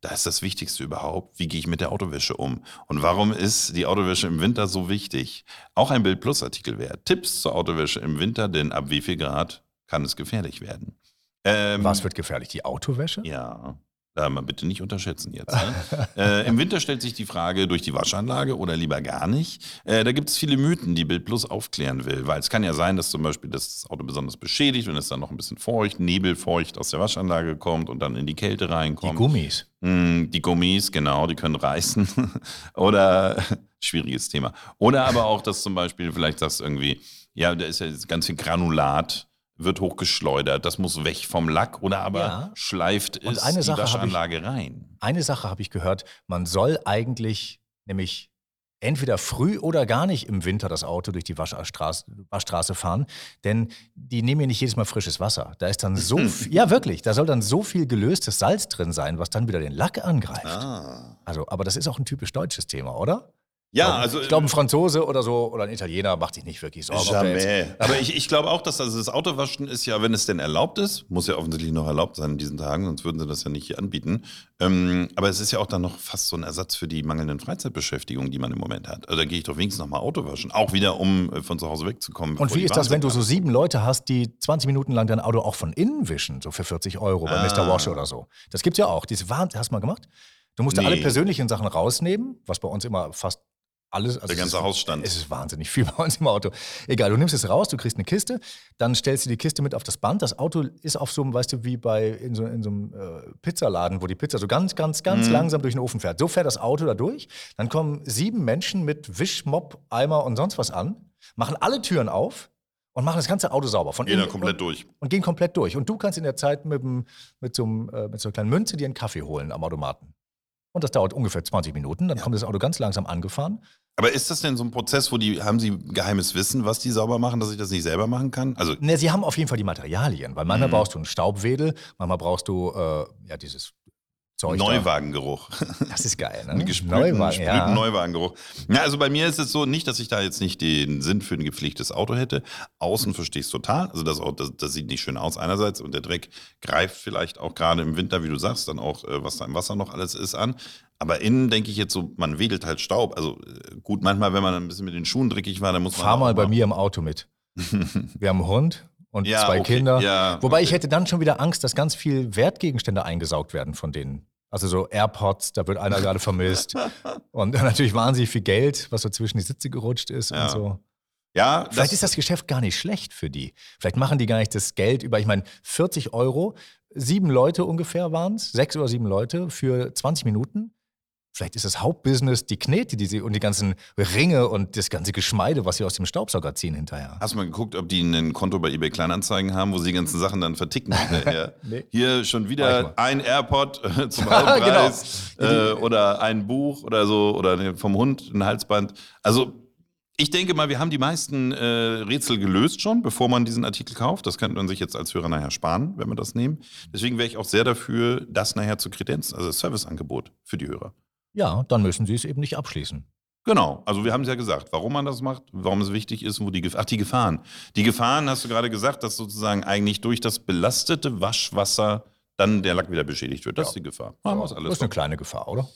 Da ist das Wichtigste überhaupt, wie gehe ich mit der Autowäsche um? Und warum ist die Autowäsche im Winter so wichtig? Auch ein Bild Plus Artikel wert. Tipps zur Autowäsche im Winter, denn ab wie viel Grad kann es gefährlich werden? Ähm, Was wird gefährlich? Die Autowäsche? Ja. Da mal bitte nicht unterschätzen jetzt. Ne? *laughs* äh, Im Winter stellt sich die Frage durch die Waschanlage oder lieber gar nicht. Äh, da gibt es viele Mythen, die Bild Plus aufklären will. Weil es kann ja sein, dass zum Beispiel das Auto besonders beschädigt und es dann noch ein bisschen feucht, nebelfeucht aus der Waschanlage kommt und dann in die Kälte reinkommt. Die Gummis. Mm, die Gummis, genau, die können reißen. *laughs* oder, *laughs* schwieriges Thema. Oder aber auch, dass zum Beispiel, vielleicht sagst du irgendwie, ja, da ist ja ganz viel Granulat wird hochgeschleudert. Das muss weg vom Lack oder aber Ja. schleift Und es eine die Sache ich- Waschanlage rein. Eine Sache habe ich gehört, man soll eigentlich nämlich entweder früh oder gar nicht im Winter das Auto durch die Waschstraße, Waschstraße fahren, denn die nehmen ja nicht jedes Mal frisches Wasser. Da ist dann so *laughs* viel, ja wirklich, da soll dann so viel gelöstes Salz drin sein, was dann wieder den Lack angreift. Ah. Also, aber das ist auch ein typisch deutsches Thema, oder? Ja, also ich glaube, ein Franzose oder so oder ein Italiener macht sich nicht wirklich Sorgen. Jamais. Aber ich, ich glaube auch, dass also das Autowaschen ist ja, wenn es denn erlaubt ist, muss ja offensichtlich noch erlaubt sein in diesen Tagen, sonst würden sie das ja nicht hier anbieten. Ähm, aber es ist ja auch dann noch fast so ein Ersatz für die mangelnden Freizeitbeschäftigungen, die man im Moment hat. Also da gehe ich doch wenigstens noch mal Auto waschen, auch wieder, um äh, von zu Hause wegzukommen. Und wie ist das, wenn du so sieben Leute hast, die 20 Minuten lang dein Auto auch von innen wischen, so für 40 Euro bei Mr. Ah. Wash oder so? Das gibt's ja auch. Diese Wahnsinn, hast du mal gemacht? Du musst ja Nee. alle persönlichen Sachen rausnehmen, was bei uns immer fast alles. Also Der ganze ist, Hausstand. Es ist wahnsinnig viel *laughs* bei uns im Auto. Egal, du nimmst es raus, du kriegst eine Kiste, dann stellst du die Kiste mit auf das Band. Das Auto ist auf so einem, weißt du, wie bei in so, in so einem äh, Pizzaladen, wo die Pizza so ganz, ganz, ganz Mhm. langsam durch den Ofen fährt. So fährt das Auto da durch. Dann kommen sieben Menschen mit Wischmopp, Eimer und sonst was an, machen alle Türen auf und machen das ganze Auto sauber. Von Jeder innen komplett und, durch. Und gehen komplett durch. Und du kannst in der Zeit mit, mit, so, einem, äh, mit so einer kleinen Münze dir einen Kaffee holen am Automaten. Und das dauert ungefähr 20 Minuten. Dann kommt das Auto ganz langsam angefahren. Aber ist das denn so ein Prozess, wo die, haben sie geheimes Wissen, was die sauber machen, dass ich das nicht selber machen kann? Also, Ne, sie haben auf jeden Fall die Materialien, weil manchmal Mhm. brauchst du einen Staubwedel, manchmal brauchst du äh, ja dieses Zeug. da. Neuwagengeruch. Das ist geil, ne? Gesprühten, Neuwagen, gesprühten Neuwagengeruch. Ja, also bei mir ist es so, nicht, dass ich da jetzt nicht den Sinn für ein gepflegtes Auto hätte. Außen verstehe ich es total. Also das, Auto, das, das sieht nicht schön aus einerseits und der Dreck greift vielleicht auch gerade im Winter, wie du sagst, dann auch, äh, was da im Wasser noch alles ist, an. Aber innen denke ich jetzt so, man wedelt halt Staub. Also äh, gut, manchmal, wenn man ein bisschen mit den Schuhen dreckig war, dann muss man. Fahr mal bei mir im Auto mit. *laughs* Wir haben einen Hund und Ja, zwei okay, Kinder. ja, Wobei ich okay. hätte dann schon wieder Angst, dass ganz viel Wertgegenstände eingesaugt werden von denen. Also so AirPods, da wird einer gerade vermisst. *laughs* Und natürlich wahnsinnig viel Geld, was so zwischen die Sitze gerutscht ist Ja. und so. Ja, Vielleicht ist das Geschäft gar nicht schlecht für die. Vielleicht machen die gar nicht das Geld über, ich meine, 40 Euro, sieben Leute ungefähr waren es, sechs oder sieben Leute für 20 Minuten. Vielleicht ist das Hauptbusiness die Knete die sie, und die ganzen Ringe und das ganze Geschmeide, was sie aus dem Staubsauger ziehen hinterher. Hast du mal geguckt, ob die ein Konto bei eBay Kleinanzeigen haben, wo sie die ganzen Sachen dann verticken *laughs* hinterher? Nee. Hier schon wieder ein AirPod äh, *laughs* zum Halbpreis Genau. äh, oder ein Buch oder so oder vom Hund ein Halsband. Also ich denke mal, wir haben die meisten äh, Rätsel gelöst schon, bevor man diesen Artikel kauft. Das könnte man sich jetzt als Hörer nachher sparen, wenn wir das nehmen. Deswegen wäre ich auch sehr dafür, das nachher zu kredenzen, also Serviceangebot für die Hörer. Ja, dann müssen sie es eben nicht abschließen. Genau, also wir haben es ja gesagt, warum man das macht, warum es wichtig ist, wo die Gefahren. Ach, die Gefahren. Die Gefahren hast du gerade gesagt, dass sozusagen eigentlich durch das belastete Waschwasser dann der Lack wieder beschädigt wird. Das Ja. ist die Gefahr. Es das ist eine kleine Gefahr, oder?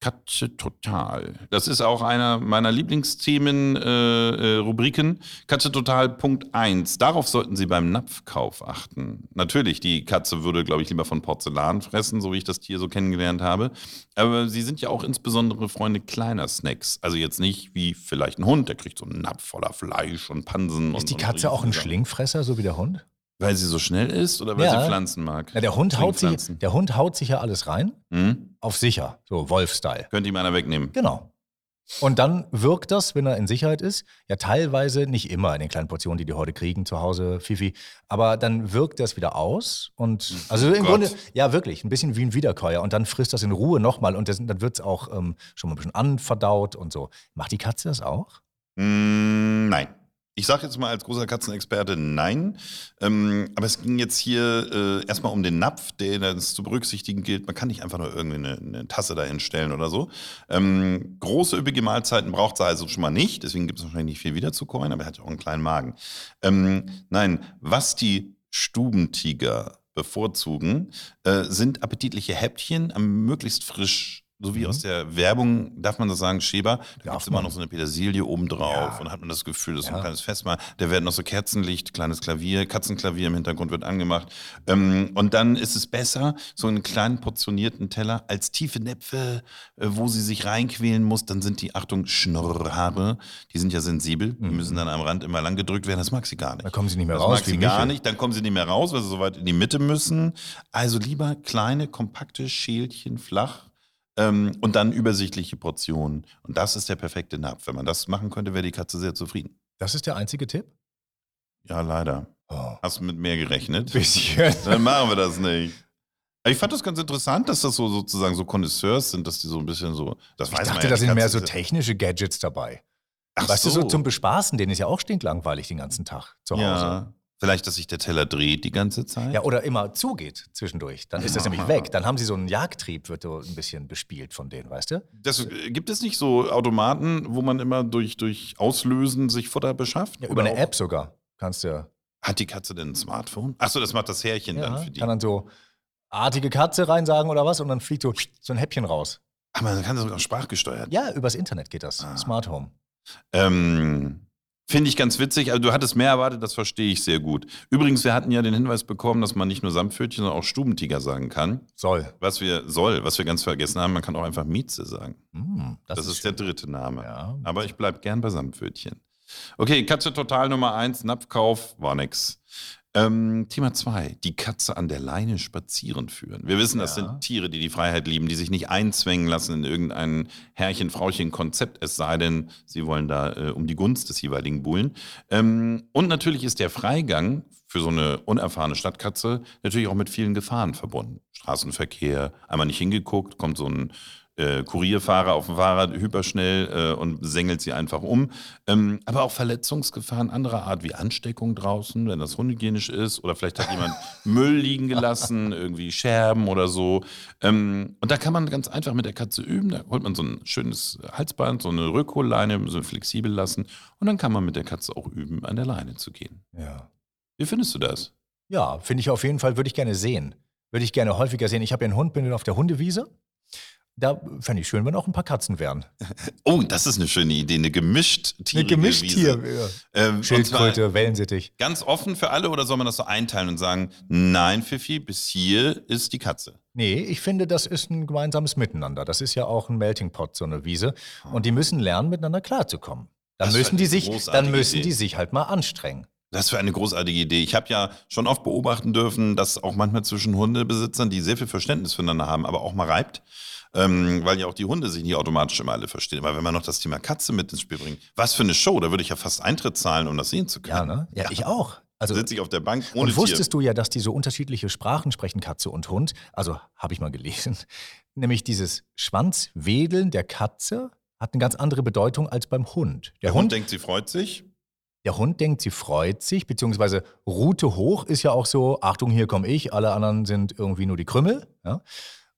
Katze Total. Das ist auch einer meiner Lieblingsthemen, äh, äh, Rubriken. Katze Total Punkt 1. Darauf sollten Sie beim Napfkauf achten. Natürlich, die Katze würde, glaube ich, lieber von Porzellan fressen, so wie ich das Tier so kennengelernt habe. Aber sie sind ja auch insbesondere Freunde kleiner Snacks. Also jetzt nicht wie vielleicht ein Hund, der kriegt so einen Napf voller Fleisch und Pansen. und Ist die und Katze auch ein. Schlingfresser, so wie der Hund? Weil sie so schnell ist oder weil Ja. sie Pflanzen mag? Ja, der, Hund haut sich, der Hund haut sich ja alles rein, Hm? auf sicher, so Wolf-Style. Könnte ihm einer wegnehmen. Genau. Und dann wirkt das, wenn er in Sicherheit ist, ja teilweise, nicht immer in den kleinen Portionen, die die heute kriegen zu Hause, Fifi, aber dann wirkt das wieder aus und also im Gott. Grunde, ja wirklich, ein bisschen wie ein Wiederkäuer und dann frisst das in Ruhe nochmal und das, dann wird es auch ähm, schon mal ein bisschen anverdaut und so. Macht die Katze das auch? Mm, nein. Ich sage jetzt mal als großer Katzenexperte nein. Ähm, aber es ging jetzt hier äh, erstmal um den Napf, der das zu berücksichtigen gilt. Man kann nicht einfach nur irgendwie eine, eine Tasse dahin stellen oder so. Ähm, große, üppige Mahlzeiten braucht es also schon mal nicht. Deswegen gibt es wahrscheinlich nicht viel wiederzukäuen, aber er hat ja auch einen kleinen Magen. Ähm, nein, was die Stubentiger bevorzugen, äh, sind appetitliche Häppchen, möglichst frisch so wie Mhm. aus der Werbung, darf man das sagen, Schäber, da gibt es immer noch so eine Petersilie obendrauf Ja. und hat man das Gefühl, das ist so ein Ja. kleines Festmahl. Da werden noch so Kerzenlicht, kleines Klavier, Katzenklavier im Hintergrund wird angemacht. Ähm, und dann ist es besser, so einen kleinen portionierten Teller als tiefe Näpfe, äh, wo sie sich reinquälen muss. Dann sind die, Achtung, Schnorrhaare, die sind ja sensibel, die müssen dann am Rand immer lang gedrückt werden. Das mag sie gar nicht. Mhm. Da kommen sie nicht mehr Das raus. mag sie gar Michel. nicht. Dann kommen sie nicht mehr raus, weil sie so weit in die Mitte müssen. Also lieber kleine, kompakte Schälchen, flach. Ähm, und dann übersichtliche Portionen. Und das ist der perfekte Napf. Wenn man das machen könnte, wäre die Katze sehr zufrieden. Das ist der einzige Tipp? Ja, leider. Oh. Hast du mit mehr gerechnet? *laughs* Bisschen. Dann machen wir das nicht. Ich fand das ganz interessant, dass das so sozusagen so Connoisseurs sind, dass die so ein bisschen so. Das Ich weiß dachte, ja, da sind mehr so technische Gadgets dabei. Ach weißt du, so zum Bespaßen, denen ist ja auch stinklangweilig den ganzen Tag zu Hause. Ja. Vielleicht, dass sich der Teller dreht die ganze Zeit. Ja, oder immer zugeht zwischendurch. Dann ist das nämlich weg. Dann haben sie so einen Jagdtrieb, wird so ein bisschen bespielt von denen, weißt du? Das, äh, gibt es nicht so Automaten, wo man immer durch, durch Auslösen sich Futter beschafft? Ja, über Oder eine App sogar. Kannst du. Hat die Katze denn ein Smartphone? Achso, das macht das Härchen dann Ja, für die. kann dann so artige Katze reinsagen oder was und dann fliegt so, so ein Häppchen raus. Aber man kann das sogar sprachgesteuert. Ja, übers Internet geht das. Ah. Smart Home. Ähm, Finde ich ganz witzig. Also du hattest mehr erwartet, das verstehe ich sehr gut. Übrigens, wir hatten ja den Hinweis bekommen, dass man nicht nur Samtpfötchen, sondern auch Stubentiger sagen kann. Soll. Was wir soll, was wir ganz vergessen haben, man kann auch einfach Mieze sagen. Hm, Das, ist der dritte Name. Ja. Aber ich bleib gern bei Samtpfötchen. Okay, Katze total Nummer eins, Napfkauf, war nix. Ähm, Thema zwei, die Katze an der Leine spazieren führen. Wir wissen, das Ja. sind Tiere, die die Freiheit lieben, die sich nicht einzwängen lassen in irgendein Herrchen-Frauchen-Konzept, es sei denn, sie wollen da äh, um die Gunst des jeweiligen buhlen. Ähm, und natürlich ist der Freigang für so eine unerfahrene Stadtkatze natürlich auch mit vielen Gefahren verbunden. Straßenverkehr, einmal nicht hingeguckt, kommt so ein äh, Kurierfahrer auf dem Fahrrad hyperschnell äh, und sengelt sie einfach um. Ähm, aber auch Verletzungsgefahren anderer Art, wie Ansteckung draußen, wenn das unhygienisch ist oder vielleicht hat jemand *laughs* Müll liegen gelassen, irgendwie Scherben oder so. Ähm, und da kann man ganz einfach mit der Katze üben. Da holt man so ein schönes Halsband, so eine Rückholleine, so flexibel lassen und dann kann man mit der Katze auch üben, an der Leine zu gehen. Ja. Wie findest du das? Ja, finde ich auf jeden Fall, würde ich gerne sehen. Würde ich gerne häufiger sehen. Ich habe ja einen Hund, bin auf der Hundewiese. Da fände ich schön, wenn auch ein paar Katzen wären. *laughs* Oh, das ist eine schöne Idee, eine gemischt Eine Gemischttier. Ja. Ähm, Schildkröte, Wellensittich. Ganz offen für alle oder soll man das so einteilen und sagen, nein, Fifi, bis hier ist die Katze? Nee, ich finde, das ist ein gemeinsames Miteinander. Das ist ja auch ein Melting Pot, so eine Wiese. Und die müssen lernen, miteinander klarzukommen. Dann Das müssen, die sich, großartige dann müssen Idee. die sich halt mal anstrengen. Das ist für eine großartige Idee. Ich habe ja schon oft beobachten dürfen, dass auch manchmal zwischen Hundebesitzern, die sehr viel Verständnis füreinander haben, aber auch mal reibt. Ähm, weil ja auch die Hunde sich nicht automatisch immer alle verstehen. Aber wenn man noch das Thema Katze mit ins Spiel bringt, was für eine Show, da würde ich ja fast Eintritt zahlen, um das sehen zu Ja, können. ne? Ja, ich auch. Also, Sitze ich auf der Bank ohne und wusstest du ja, dass die so unterschiedliche Sprachen sprechen, Katze und Hund? Also, habe ich mal gelesen. *laughs* Nämlich dieses Schwanzwedeln der Katze hat eine ganz andere Bedeutung als beim Hund. Der Hund denkt, sie freut sich. Der Hund denkt, sie freut sich, beziehungsweise Rute hoch ist ja auch so, Achtung, hier komme ich, alle anderen sind irgendwie nur die Krümmel. Ja?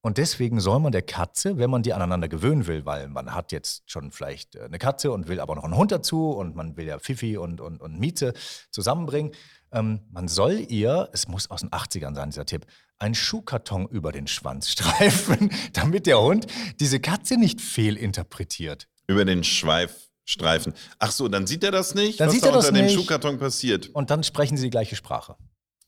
Und deswegen soll man der Katze, wenn man die aneinander gewöhnen will, weil man hat jetzt schon vielleicht äh, eine Katze und will aber noch einen Hund dazu und man will ja Fifi und, und, und Miete zusammenbringen, ähm, man soll ihr, es muss aus den 80ern sein, dieser Tipp, einen Schuhkarton über den Schwanz *laughs* streifen, damit der Hund diese Katze nicht fehlinterpretiert. Über den Schweifstreifen. Ach so, dann sieht er das nicht, Dann was sieht da er das unter dem nicht. Schuhkarton passiert. Und dann sprechen sie die gleiche Sprache.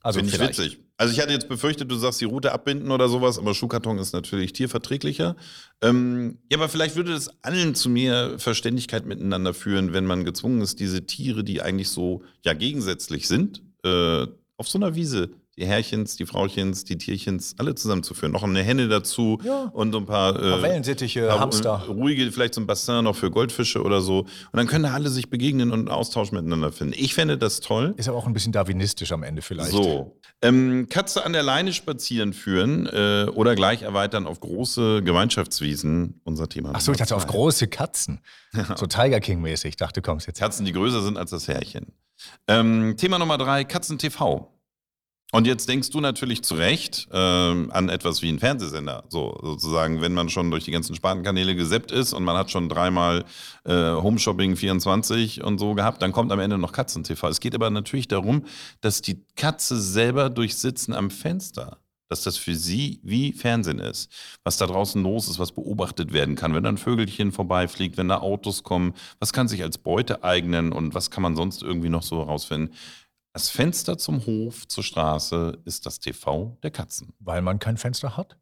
Also Finde ich witzig. Also ich hatte jetzt befürchtet, du sagst die Route abbinden oder sowas, aber Schuhkarton ist natürlich tierverträglicher. Ähm, ja, aber vielleicht würde das allen zu mehr Verständigkeit miteinander führen, wenn man gezwungen ist, diese Tiere, die eigentlich so ja gegensätzlich sind, äh, auf so einer Wiese, die Herrchens, die Frauchens, die Tierchens, alle zusammenzuführen. Noch eine Henne dazu Ja. und so ein paar, Ein paar äh, Wellensittiche, paar Hamster. ruhige, vielleicht so ein Bassin noch für Goldfische oder so. Und dann können da alle sich begegnen und einen Austausch miteinander finden. Ich fände das toll. Ist aber auch ein bisschen darwinistisch am Ende vielleicht. So. Ähm, Katze an der Leine spazieren führen äh, oder gleich erweitern auf große Gemeinschaftswiesen. Unser Thema. Ach so, ich dachte auf große Katzen. *laughs* So Tiger King-mäßig. Ich dachte, du kommst jetzt. Katzen, die größer sind als das Härchen. Ähm, Thema Nummer drei: Katzen TV. Und jetzt denkst du natürlich zu Recht ähm, an etwas wie einen Fernsehsender. So, sozusagen, wenn man schon durch die ganzen Spartenkanäle geseppt ist und man hat schon dreimal äh, Home Shopping 24 und so gehabt, dann kommt am Ende noch Katzen-TV. Es geht aber natürlich darum, dass die Katze selber durch Sitzen am Fenster dass das für sie wie Fernsehen ist. Was da draußen los ist, was beobachtet werden kann, wenn da ein Vögelchen vorbeifliegt, wenn da Autos kommen, was kann sich als Beute eignen und was kann man sonst irgendwie noch so herausfinden. Das Fenster zum Hof, zur Straße ist das TV der Katzen. Weil man kein Fenster hat?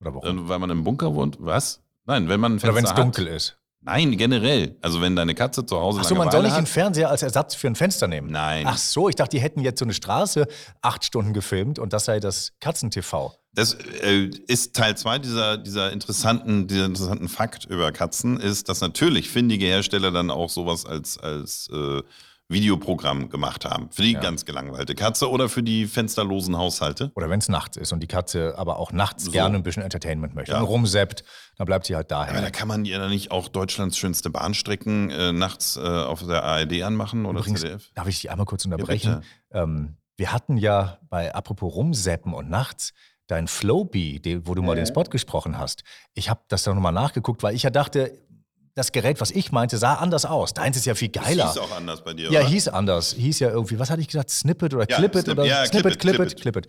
Oder warum? Äh, weil man im Bunker wohnt. Was? Nein, wenn man ein Fenster Oder wenn es dunkel ist. Nein, generell. Also wenn deine Katze zu Hause Ach so, man soll nicht hat, einen Fernseher als Ersatz für ein Fenster nehmen. Nein. Ach so, ich dachte, die hätten jetzt so eine Straße acht Stunden gefilmt und das sei das Katzen-TV. Das äh, ist Teil zwei dieser, dieser, interessanten, dieser interessanten Fakt über Katzen, ist, dass natürlich findige Hersteller dann auch sowas als, als äh, Videoprogramm gemacht haben. Für die ja. ganz gelangweilte Katze oder für die fensterlosen Haushalte. Oder wenn es nachts ist und die Katze aber auch nachts so. gerne ein bisschen Entertainment möchte ja. und rumseppt, dann bleibt sie halt daher. Aber da kann man ja nicht auch Deutschlands schönste Bahnstrecken äh, nachts äh, auf der ARD anmachen oder Übrigens, ZDF? Darf ich dich einmal kurz unterbrechen? Ja, ähm, wir hatten ja bei apropos rumseppen und nachts dein Flowbee, wo du mal den Spot gesprochen hast. Ich habe das dann nochmal nachgeguckt, weil ich ja dachte, das Gerät, was ich meinte, sah anders aus. Deins ist ja viel geiler. Das hieß auch anders bei dir, Ja, oder? hieß anders. Hieß ja irgendwie, was hatte ich gesagt? Snippet oder ja, Clippet? Snip, oder ja, Snippet, Clippet, Clippet.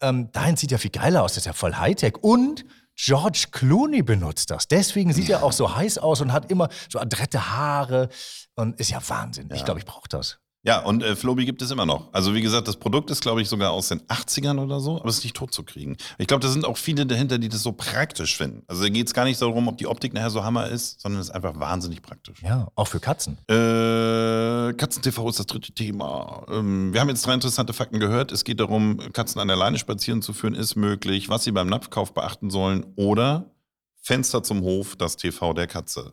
Ähm, deins sieht ja viel geiler aus. Das ist ja voll Hightech. Und George Clooney benutzt das. Deswegen sieht ja. er auch so heiß aus und hat immer so adrette Haare. Und ist ja Wahnsinn. Ja. Ich glaube, ich brauche das. Ja, und äh, Flobi gibt es immer noch. Also wie gesagt, das Produkt ist, glaube ich, sogar aus den 80ern oder so, aber es ist nicht tot zu kriegen. Ich glaube, da sind auch viele dahinter, die das so praktisch finden. Also da geht es gar nicht darum, ob die Optik nachher so Hammer ist, sondern es ist einfach wahnsinnig praktisch. Ja, auch für Katzen. Äh, Katzen-TV ist das dritte Thema. Ähm, wir haben jetzt drei interessante Fakten gehört. Es geht darum, Katzen an der Leine spazieren zu führen, ist möglich, was sie beim Napfkauf beachten sollen oder Fenster zum Hof, das TV der Katze.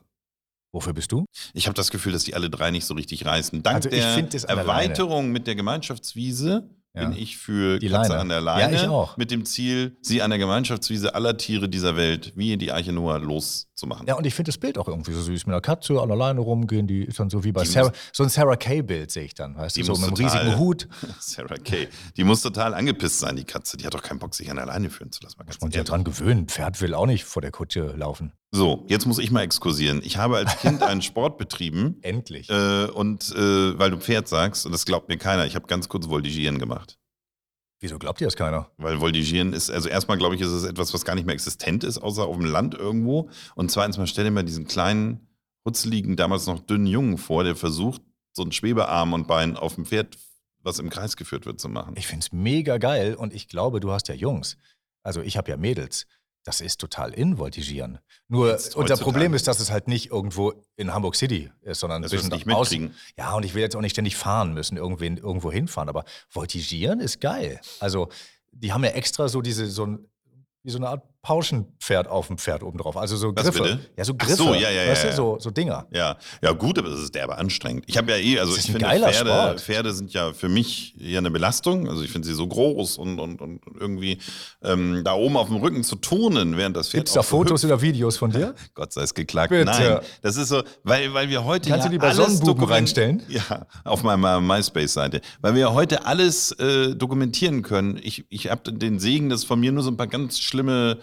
Wofür bist du? Ich habe das Gefühl, dass die alle drei nicht so richtig reißen. Dank also der Erweiterung mit der Gemeinschaftswiese ja. bin ich für die Katze Leine. an der Leine. Ja, ich auch. Mit dem Ziel, sie an der Gemeinschaftswiese aller Tiere dieser Welt, wie in die Arche Noah, loszumachen. Ja, und ich finde das Bild auch irgendwie so süß. Mit einer Katze an der Leine rumgehen, die ist dann so wie bei Sarah, so ein Sarah Kay-Bild sehe ich dann, weißt du, so mit einem riesigen Hut. *laughs* Sarah Kay. Die muss total angepisst sein, die Katze. Die hat doch keinen Bock, sich an der Leine führen zu lassen. Muss man sich ja dran gewöhnen. Pferd will auch nicht vor der Kutsche laufen. So, jetzt muss ich mal exkursieren. Ich habe als Kind einen *laughs* Sport betrieben. Endlich. Äh, und äh, weil du Pferd sagst, und das glaubt mir keiner, ich habe ganz kurz Voltigieren gemacht. Wieso glaubt dir das keiner? Weil Voltigieren ist, also erstmal glaube ich, ist es etwas, was gar nicht mehr existent ist, außer auf dem Land irgendwo. Und zweitens mal stell dir mal diesen kleinen, hutzeligen, damals noch dünnen Jungen vor, der versucht, so einen Schwebearm und Bein auf dem Pferd, was im Kreis geführt wird, zu machen. Ich finde es mega geil und ich glaube, du hast ja Jungs. Also ich habe ja Mädels. Das ist total in Voltigieren. Nur unser Problem ist, dass es halt nicht irgendwo in Hamburg City ist, sondern das ein bisschen nicht außen. Ja, und ich will jetzt auch nicht ständig fahren müssen, irgendwen, irgendwo hinfahren. Aber Voltigieren ist geil. Also, die haben ja extra so diese, so ein, wie so eine Art Pauschenpferd auf dem Pferd oben drauf. Also so Griffe. Was bitte? Ja, so Griffe. Ach so, ja, ja, weißt ja, du, so, so Dinger. Ja, ja, gut, aber das ist derbe anstrengend. Ich habe ja eh, also ich finde, Pferde, Sport. Pferde sind ja für mich eher eine Belastung. Also ich finde sie so groß und, und, und irgendwie ähm, da oben auf dem Rücken zu turnen, während das Pferd. Gibt es da Fotos oder Videos von dir? *laughs* Gott sei es geklagt. Bitte. Nein, das ist so, weil, weil wir heute. Kannst ja du die bei Sonnenbuben reinstellen? *laughs* Ja, auf meiner MySpace-Seite. Weil wir heute alles äh, dokumentieren können. Ich, ich habe den Segen, dass von mir nur so ein paar ganz schlimme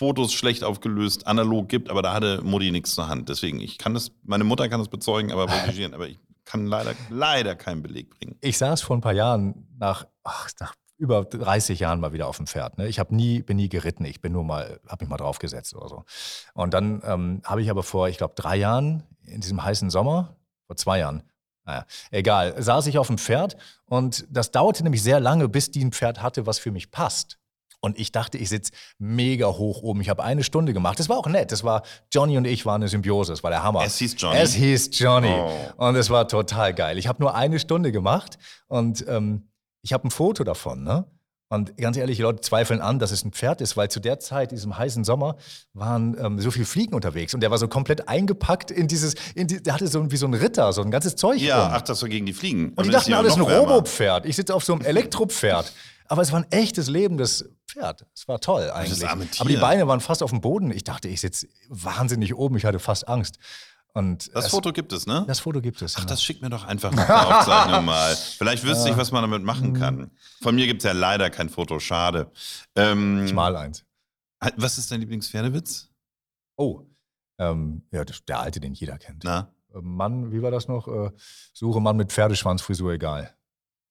Fotos schlecht aufgelöst, analog gibt, aber da hatte Mutti nichts zur Hand. Deswegen, ich kann das, meine Mutter kann das bezeugen, aber *laughs* aber ich kann leider, leider keinen Beleg bringen. Ich saß vor ein paar Jahren nach, ach, nach über 30 Jahren mal wieder auf dem Pferd. Ne? Ich habe nie, bin nie geritten. Ich bin nur mal, habe mich mal draufgesetzt oder so. Und dann ähm, habe ich aber vor, ich glaube, drei Jahren in diesem heißen Sommer, vor zwei Jahren, naja, egal, saß ich auf dem Pferd und das dauerte nämlich sehr lange, bis die ein Pferd hatte, was für mich passt. Und ich dachte, ich sitze mega hoch oben. Ich habe eine Stunde gemacht. Das war auch nett. Das war, Johnny und ich waren eine Symbiose. Das war der Hammer. Es hieß Johnny. Es hieß Johnny. Oh. Und es war total geil. Ich habe nur eine Stunde gemacht und ähm, ich habe ein Foto davon. Ne? Und ganz ehrlich, die Leute zweifeln an, dass es ein Pferd ist, weil zu der Zeit, diesem heißen Sommer, waren ähm, so viele Fliegen unterwegs. Und der war so komplett eingepackt in dieses, in die, der hatte so wie so ein Ritter, so ein ganzes Zeug. Ja, rum. ach, das war gegen die Fliegen. Und die dachten, alles ein Robopferd. Ich sitze auf so einem Elektropferd. Aber es war ein echtes lebendes Pferd. Es war toll eigentlich. Aber die Beine waren fast auf dem Boden. Ich dachte, ich sitze wahnsinnig oben. Ich hatte fast Angst. Und das es, Foto gibt es, ne? Das Foto gibt es. Ach, ja. das schickt mir doch einfach Aufzeichnung mal. Vielleicht wüsste ja. ich, was man damit machen kann. Von mir gibt es ja leider kein Foto, schade. Ähm, ich mal eins. Was ist dein Lieblingspferdewitz? Oh, ähm, ja, der alte, den jeder kennt. Na? Mann, wie war das noch? Äh, suche Mann mit Pferdeschwanzfrisur egal.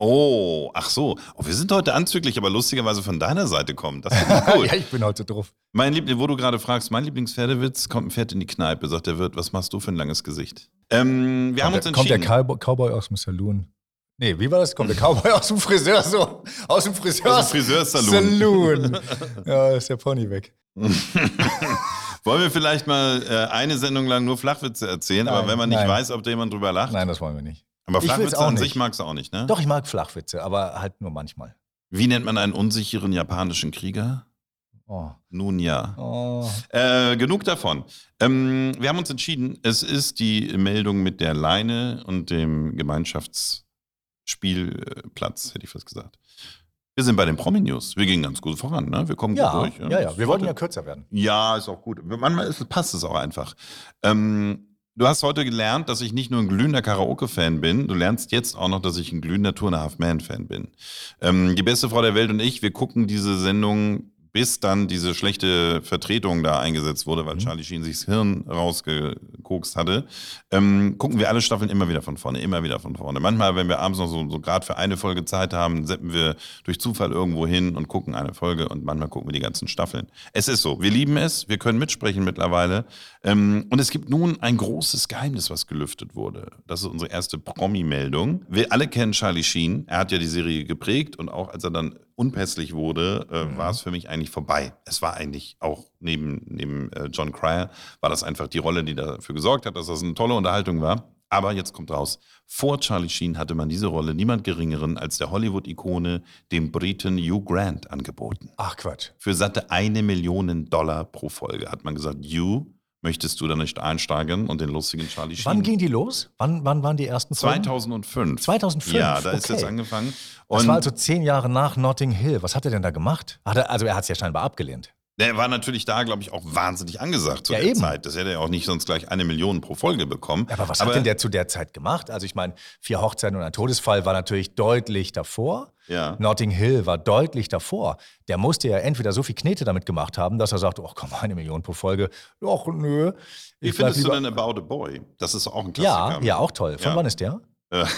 Oh, ach so. Oh, wir sind heute anzüglich, aber lustigerweise von deiner Seite kommen. Das finde ich *laughs* cool. ja, ich bin heute drauf. Mein Liebling, wo du gerade fragst, mein Lieblingspferdewitz, kommt ein Pferd in die Kneipe, sagt der Wirt, was machst du für ein langes Gesicht? Ähm, wir haben uns kommt, der, kommt der entschieden. Cowboy, aus dem Saloon? Nee, wie war das? Kommt der Cowboy aus dem Friseur so? Aus dem Friseur Aus dem Friseursalon. Saloon. *laughs* Ja, ist der Pony weg. *laughs* Wollen wir vielleicht mal äh, eine Sendung lang nur Flachwitze erzählen, aber Nein, wenn man nicht nein. weiß, ob da jemand drüber lacht. Nein, das wollen wir nicht. Aber Flachwitze auch an nicht. sich magst du auch nicht, ne? Doch, ich mag Flachwitze, aber halt nur manchmal. Wie nennt man einen unsicheren japanischen Krieger? Oh. Nun ja. Oh. Äh, genug davon. Ähm, wir haben uns entschieden, es ist die Meldung mit der Leine und dem Gemeinschaftsspielplatz, hätte ich fast gesagt. Wir sind bei den Promi-News. Wir gehen ganz gut voran, ne? Wir kommen Ja, gut durch. ja, ja. Wir wollten ja kürzer werden. Ja, ist auch gut. Manchmal ist, passt es auch einfach. Ähm, du hast heute gelernt, dass ich nicht nur ein glühender Karaoke-Fan bin, du lernst jetzt auch noch, dass ich ein glühender a Half Man-Fan bin. Ähm, die beste Frau der Welt und ich, wir gucken diese Sendung, bis dann diese schlechte Vertretung da eingesetzt wurde, weil Mhm. Charlie Sheen sich das Hirn rausgekokst hatte, ähm, gucken wir alle Staffeln immer wieder von vorne, immer wieder von vorne. Manchmal, wenn wir abends noch so, so gerade für eine Folge Zeit haben, seppen wir durch Zufall irgendwo hin und gucken eine Folge und manchmal gucken wir die ganzen Staffeln. Es ist so, wir lieben es, wir können mitsprechen mittlerweile. Ähm, und es gibt nun ein großes Geheimnis, was gelüftet wurde. Das ist unsere erste Promi-Meldung. Wir alle kennen Charlie Sheen. Er hat ja die Serie geprägt und auch als er dann unpässlich wurde, äh, war es für mich eigentlich vorbei. Es war eigentlich auch neben, neben äh, John Cryer, war das einfach die Rolle, die dafür gesorgt hat, dass das eine tolle Unterhaltung war. Aber jetzt kommt raus, vor Charlie Sheen hatte man diese Rolle niemand Geringeren als der Hollywood-Ikone, dem Briten Hugh Grant, angeboten. Ach Quatsch. Für satte eine Million Dollar pro Folge hat man gesagt, Hugh, möchtest du da nicht einsteigen und den lustigen Charlie Sheen? Wann ging die los? Wann, wann waren die ersten Folgen? 2005. 2005, Ja, da ist okay. jetzt angefangen. Das Und war also zehn Jahre nach Notting Hill. Was hat er denn da gemacht? Er, also er hat es ja scheinbar abgelehnt. der war natürlich da, glaube ich, auch wahnsinnig angesagt zu Ja, der eben. Zeit. Das hätte er auch nicht sonst gleich eine Million pro Folge bekommen. Aber was hat denn der zu der Zeit gemacht? Also ich meine, vier Hochzeiten und ein Todesfall war natürlich deutlich davor. Ja. Notting Hill war deutlich davor. Der musste ja entweder so viel Knete damit gemacht haben, dass er sagt, oh komm, eine Million pro Folge. Ach nö. Wie findest du denn About a Boy? Das ist auch ein Ja, Klassiker. ja, auch toll. Von Ja. wann ist der? Äh. *laughs*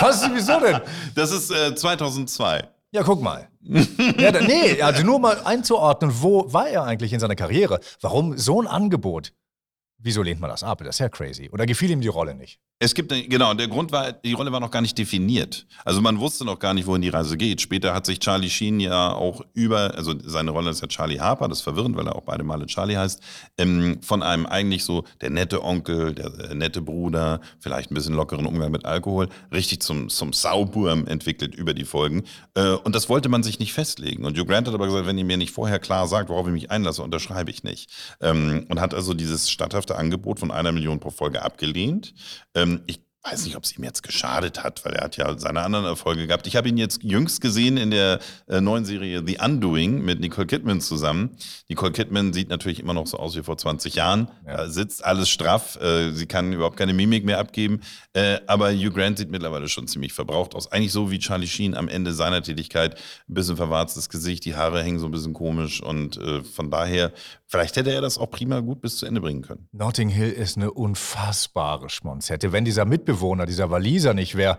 Was? Wieso denn? das ist äh, 2002. Ja, guck mal. ja, da, nee, also nur mal einzuordnen, wo war er eigentlich in seiner Karriere? Warum so ein Angebot? Wieso lehnt man das ab? Das ist ja crazy. Oder gefiel ihm die Rolle nicht? Es gibt, genau, der Grund war, die Rolle war noch gar nicht definiert. Also man wusste noch gar nicht, wohin die Reise geht. Später hat sich Charlie Sheen ja auch über, also seine Rolle ist ja Charlie Harper, das ist verwirrend, weil er auch beide Male Charlie heißt, ähm, von einem eigentlich so der nette Onkel, der äh, nette Bruder, vielleicht ein bisschen lockeren Umgang mit Alkohol, richtig zum, zum Sauburm entwickelt über die Folgen. Äh, und das wollte man sich nicht festlegen. Und Hugh Grant hat aber gesagt, wenn ihr mir nicht vorher klar sagt, worauf ich mich einlasse, unterschreibe ich nicht. Ähm, und hat also dieses statthafte Angebot von einer Million pro Folge abgelehnt. Ähm, ich weiß nicht, ob es ihm jetzt geschadet hat, weil er hat ja seine anderen Erfolge gehabt. Ich habe ihn jetzt jüngst gesehen in der äh, neuen Serie The Undoing mit Nicole Kidman zusammen. Nicole Kidman sieht natürlich immer noch so aus wie vor 20 Jahren. Ja. Da sitzt alles straff. Äh, sie kann überhaupt keine Mimik mehr abgeben. Äh, aber Hugh Grant sieht mittlerweile schon ziemlich verbraucht aus. Eigentlich so wie Charlie Sheen am Ende seiner Tätigkeit. Ein bisschen verwarztes Gesicht, die Haare hängen so ein bisschen komisch. Und von daher, vielleicht hätte er das auch prima gut bis zu Ende bringen können. Notting Hill ist eine unfassbare Schmonzette. Wenn dieser Mitbewohner, dieser Waliser nicht wäre,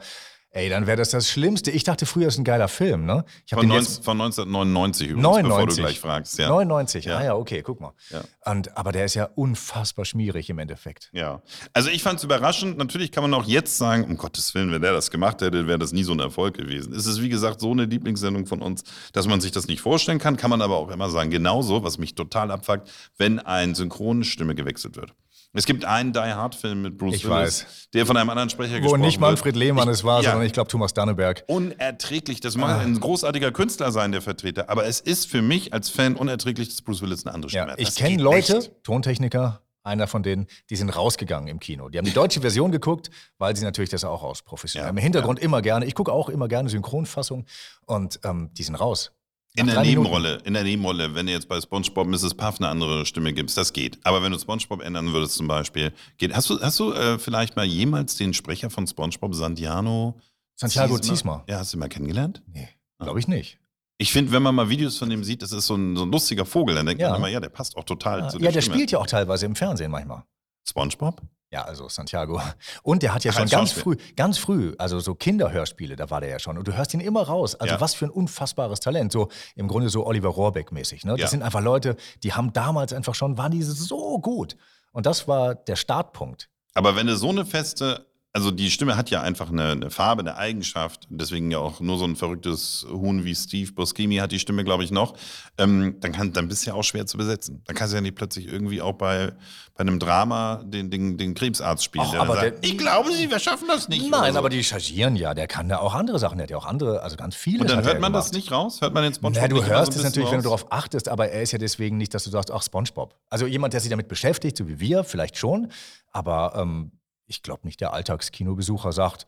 ey, dann wäre das das Schlimmste. Ich dachte früher, ist ein geiler Film, ne? Von, den 19, jetzt von 1999 übrigens, bevor du 99. gleich fragst. Ja. 99, Ja. ah ja, okay, guck mal. Ja. Und, aber der ist ja unfassbar schmierig im Endeffekt. Ja, also ich fand es überraschend. Natürlich kann man auch jetzt sagen, um Gottes Willen, wenn der das gemacht hätte, wäre das nie so ein Erfolg gewesen. Es ist, wie gesagt, so eine Lieblingssendung von uns, dass man sich das nicht vorstellen kann. Kann man aber auch immer sagen, genauso, was mich total abfuckt, wenn ein Synchronstimme gewechselt wird. Es gibt einen Die Hard-Film mit Bruce Ich Willis, weiß. der von einem anderen Sprecher Wo gesprochen nicht Manfred. Lehmann es war, ja, sondern ich glaube Thomas Danneberg. unerträglich. Das mag ein großartiger Künstler sein, der Vertreter. Aber es ist für mich als Fan unerträglich, dass Bruce Willis eine andere Stimme Ja, hat. ich kenne Leute, nicht. Tontechniker, einer von denen, die sind rausgegangen im Kino. Die haben die deutsche Version geguckt, weil sie natürlich das auch aus professionell. Ja, Im Hintergrund immer gerne. Ich gucke auch immer gerne Synchronfassung und ähm, die sind raus. In der drei Minuten. Nebenrolle, in der Nebenrolle, wenn du jetzt bei SpongeBob Mrs. Puff eine andere Stimme gibst, das geht. Aber wenn du SpongeBob ändern würdest zum Beispiel, geht. Hast du, hast du äh, vielleicht mal jemals den Sprecher von SpongeBob, Santiano? Santiago Ziesmer? Ja, hast du ihn mal kennengelernt? Nee, glaube ich nicht. Ich finde, wenn man mal Videos von dem sieht, das ist so ein, so ein lustiger Vogel, dann denkt Ja. man immer, ja, der passt auch total Ja, zu ja, der der Stimme. spielt ja auch teilweise im Fernsehen manchmal. SpongeBob? Ja, also Santiago. Und der hat ja Ach, schon ganz früh, ganz früh, also so Kinderhörspiele, da war der ja schon. Und du hörst ihn immer raus. Also Ja. was für ein unfassbares Talent. So im Grunde so Oliver Rohrbeck-mäßig. Ne? Das Ja. sind einfach Leute, die haben damals einfach schon, waren die so gut. Und das war der Startpunkt. Aber wenn du so eine feste, also die Stimme hat ja einfach eine, eine Farbe, eine Eigenschaft, deswegen ja auch nur so ein verrücktes Huhn wie Steve Buscemi hat die Stimme, glaube ich, noch, ähm, dann, kann, dann bist du ja auch schwer zu besetzen. Dann kannst du ja nicht plötzlich irgendwie auch bei, bei einem Drama den, den, den Krebsarzt spielen. Ach, der aber sagt, der- ich glaube, Sie, wir schaffen das nicht. Nein, so. aber die chargieren ja. Der kann ja auch andere Sachen. Der hat ja auch andere, also ganz viele. Und dann hört man das gemacht. nicht raus? Hört man den Spongebob Na, du hörst so es natürlich, wenn du raus? darauf achtest, aber er ist ja deswegen nicht, dass du sagst, ach, Spongebob. Also jemand, der sich damit beschäftigt, so wie wir, vielleicht schon, aber ähm, ich glaube nicht, der Alltagskinobesucher sagt,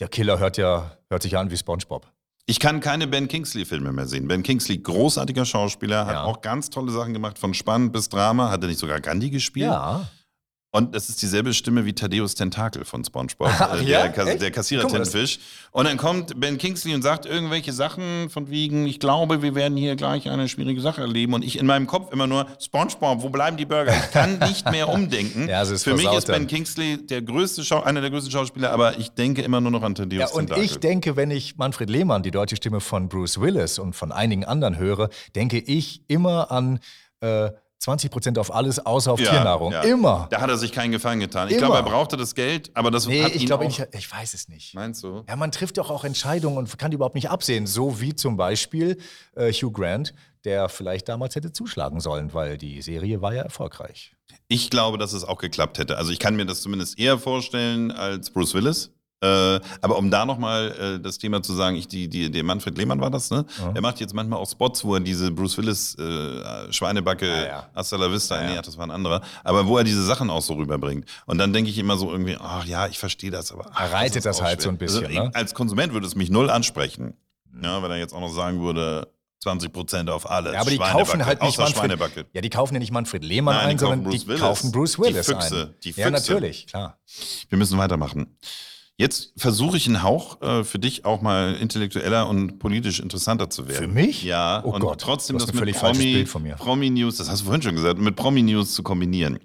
der Killer hört ja, hört sich ja an wie Spongebob. Ich kann keine Ben Kingsley-Filme mehr sehen. Ben Kingsley, großartiger Schauspieler, hat Ja. auch ganz tolle Sachen gemacht, von spannend bis Drama. Hat er nicht sogar Gandhi gespielt? Ja. Und das ist dieselbe Stimme wie Thaddeus Tentakel von SpongeBob, Ach *laughs* äh, ja? der, der Kassierer Guck Tintenfisch. Und dann kommt Ben Kingsley und sagt irgendwelche Sachen von wegen, ich glaube, wir werden hier gleich eine schwierige Sache erleben. Und ich in meinem Kopf immer nur, SpongeBob, wo bleiben die Burger? Ich kann nicht mehr *laughs* umdenken. Ja, ist Für mich ist Ben. Kingsley der größte Schau einer der größten Schauspieler, aber ich denke immer nur noch an Thaddeus Ja, und Tentakel. ich denke, wenn ich Manfred Lehmann, die deutsche Stimme von Bruce Willis und von einigen anderen höre, denke ich immer an äh, 20 Prozent auf alles, außer auf Ja, Tiernahrung. ja. Immer. Da hat er sich keinen Gefallen getan. Ich glaube, er brauchte das Geld, aber das Nee, hat ich ihn glaube, auch... ich, ich weiß es nicht. Meinst du? Ja, man trifft doch auch Entscheidungen und kann die überhaupt nicht absehen. So wie zum Beispiel äh, Hugh Grant, der vielleicht damals hätte zuschlagen sollen, weil die Serie war ja erfolgreich. Ich glaube, dass es auch geklappt hätte. Also ich kann mir das zumindest eher vorstellen als Bruce Willis. Äh, aber um da nochmal äh, das Thema zu sagen, ich, die, die, der Manfred Lehmann war das, ne? Ja. Er macht jetzt manchmal auch Spots, wo er diese Bruce Willis äh, Schweinebacke, Ja, ja. Hasta la Vista, Ja, ja. nee, das war ein anderer, aber wo er diese Sachen auch so rüberbringt. Und dann denke ich immer so irgendwie, ach ja, ich verstehe das, aber. Ach, Er reitet das auch halt so schwer. ein bisschen, Also, ne? Als Konsument würde es mich null ansprechen. Ja, wenn er jetzt auch noch sagen würde, 20 Prozent auf alles. Ja, aber die kaufen halt nicht Manfred, ja, die kaufen ja nicht Manfred Lehmann Nein, die ein, sondern kaufen die Bruce Willis. kaufen Bruce Die Willis Füchse, ein. die Ja, Füchse. natürlich, klar. Wir müssen weitermachen. Jetzt versuche ich einen Hauch äh, für dich auch mal intellektueller und politisch interessanter zu werden. Für mich? Ja, Oh und Gott, trotzdem das ein mit Promi, Bild von mir. Promi-News, das hast du vorhin schon gesagt, mit Promi-News zu kombinieren.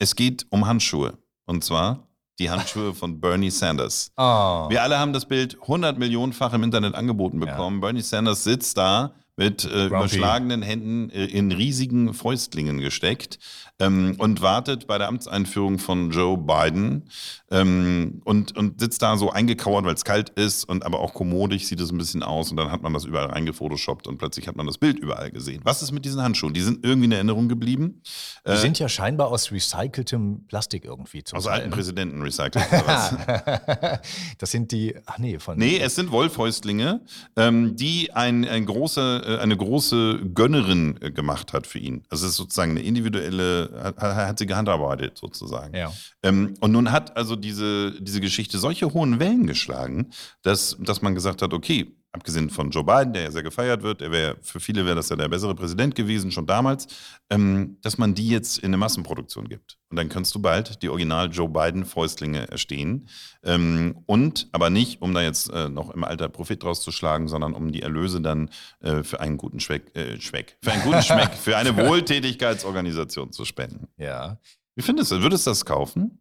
Es geht um Handschuhe. Und zwar die Handschuhe von Bernie Sanders. *laughs* Ah. Wir alle haben das Bild 100 Millionenfach im Internet angeboten bekommen. Bernie Sanders sitzt da mit äh, überschlagenen Händen äh, in riesigen Fäustlingen gesteckt ähm, und wartet bei der Amtseinführung von Joe Biden ähm, und, und sitzt da so eingekauert, weil es kalt ist und aber auch kommodig sieht es ein bisschen aus und dann hat man das überall reingefotoshoppt und plötzlich hat man das Bild überall gesehen. Was ist mit diesen Handschuhen? Die sind irgendwie in Erinnerung geblieben. Die Äh, sind ja scheinbar aus recyceltem Plastik irgendwie zum aus Teil, alten ne? Präsidenten recycelt. *laughs* das sind die, ach nee, von. Nee, es sind Wollfäustlinge, ähm, die ein, ein große, äh, eine große Gönnerin äh, gemacht hat für ihn. Also es ist sozusagen eine individuelle, hat, hat sie gehandarbeitet sozusagen. Ja. Ähm, und nun hat also diese, diese Geschichte solche hohen Wellen geschlagen, dass, dass man gesagt hat, okay, abgesehen von Joe Biden, der ja sehr gefeiert wird, der wäre, für viele wäre das ja der bessere Präsident gewesen, schon damals, ähm, dass man die jetzt in eine Massenproduktion gibt. Und dann kannst du bald die Original Joe Biden-Fäustlinge erstehen. Ähm, und, aber nicht, um da jetzt äh, noch im Alter Profit draus zu schlagen, sondern um die Erlöse dann äh, für einen guten Schweck, äh, Schweck, für einen guten Schmeck, für eine *laughs* Wohltätigkeitsorganisation zu spenden. Ja. Wie findest du? Würdest du das kaufen?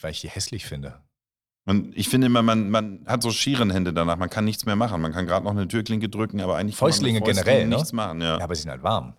Weil ich die hässlich finde. Man, ich finde immer, man, man hat so Schierenhände danach, man kann nichts mehr machen. Man kann gerade noch eine Türklinke drücken, aber eigentlich kann man Fäustlinge mit Fäustlingen generell, ne? nichts machen. Ja. Ja, aber sie sind halt warm.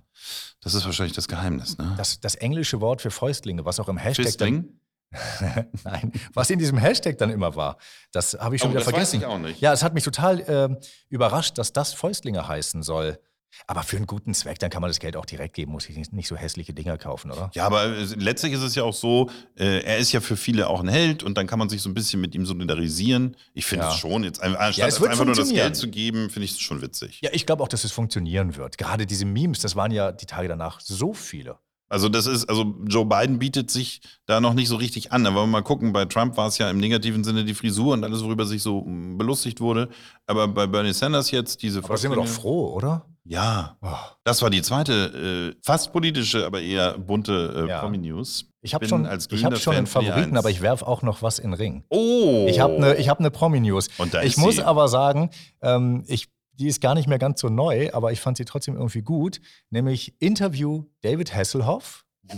Das ist wahrscheinlich das Geheimnis, ne? Das, das englische Wort für Fäustlinge, was auch im Hashtag dann, Fistling? *laughs* Nein, was in diesem Hashtag dann immer war, das habe ich schon Oh, wieder das weiß vergessen. ich auch nicht. Ja, es hat mich total ähm, überrascht, dass das Fäustlinge heißen soll. Aber für einen guten Zweck, dann kann man das Geld auch direkt geben, muss ich nicht, so hässliche Dinger kaufen, oder? Ja, aber es- letztlich ist es ja auch so, äh, er ist ja für viele auch ein Held und dann kann man sich so ein bisschen mit ihm solidarisieren. Ich finde Ja. es schon, jetzt anstatt wird einfach nur das. Geld zu geben, finde ich es schon witzig. Ja, ich glaube auch, dass es funktionieren wird. Gerade diese Memes, das waren ja die Tage danach so viele. Also das ist, also Joe Biden bietet sich da noch nicht so richtig an. Aber wenn wir mal gucken, bei Trump war es ja im negativen Sinne die Frisur und alles, worüber sich so mm, belustigt wurde. Aber bei Bernie Sanders jetzt diese Aber sind wir doch froh, oder? Ja, Oh. das war die zweite, äh, fast politische, aber eher bunte äh, Ja. Promi-News. Ich habe schon, als ich hab schon Fan einen Favoriten, aber ich werfe auch noch was in den Ring. Oh! Ich habe eine hab ne Promi-News. Ich muss sie. aber sagen, ähm, ich, die ist gar nicht mehr ganz so neu, aber ich fand sie trotzdem irgendwie gut. Nämlich Interview David Hasselhoff, *laughs*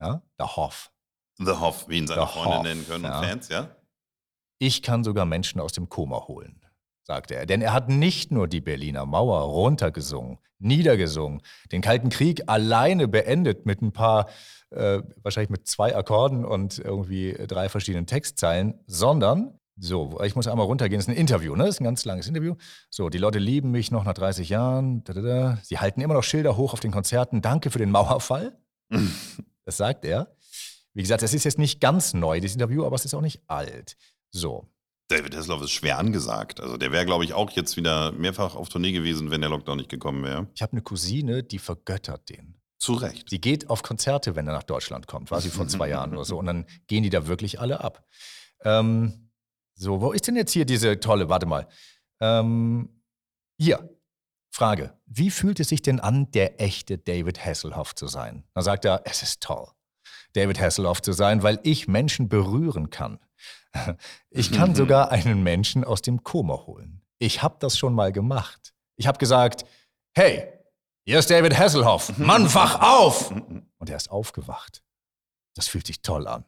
ja, der Hoff. The Hoff, wie ihn seine The Freunde Hoff, nennen können ja. und Fans, ja? Ich kann sogar Menschen aus dem Koma holen, sagte er. Denn er hat nicht nur die Berliner Mauer runtergesungen, niedergesungen, den Kalten Krieg alleine beendet mit ein paar, äh, wahrscheinlich mit zwei Akkorden und irgendwie drei verschiedenen Textzeilen, sondern, so, ich muss einmal runtergehen, das ist ein Interview, ne? Das ist ein ganz langes Interview. So, die Leute lieben mich noch nach 30 Jahren. Da, da, da. Sie halten immer noch Schilder hoch auf den Konzerten. Danke für den Mauerfall. *laughs* Das sagt er. Wie gesagt, das ist jetzt nicht ganz neu, dieses Interview, aber es ist auch nicht alt. So. David Hasselhoff ist schwer angesagt. Also der wäre, glaube ich, auch jetzt wieder mehrfach auf Tournee gewesen, wenn der Lockdown nicht gekommen wäre. Ich habe eine Cousine, die vergöttert den. Zu Recht. Sie geht auf Konzerte, wenn er nach Deutschland kommt. War sie vor zwei *laughs* Jahren oder so. Und dann gehen die da wirklich alle ab. Ähm, so, wo ist denn jetzt hier diese tolle, warte mal. Ähm, hier, Frage. Wie fühlt es sich denn an, der echte David Hasselhoff zu sein? Dann sagt er, es ist toll, David Hasselhoff zu sein, weil ich Menschen berühren kann. Ich kann sogar einen Menschen aus dem Koma holen. Ich habe das schon mal gemacht. Ich habe gesagt, hey, hier ist David Hasselhoff. Mann, wach auf! Und er ist aufgewacht. Das fühlt sich toll an.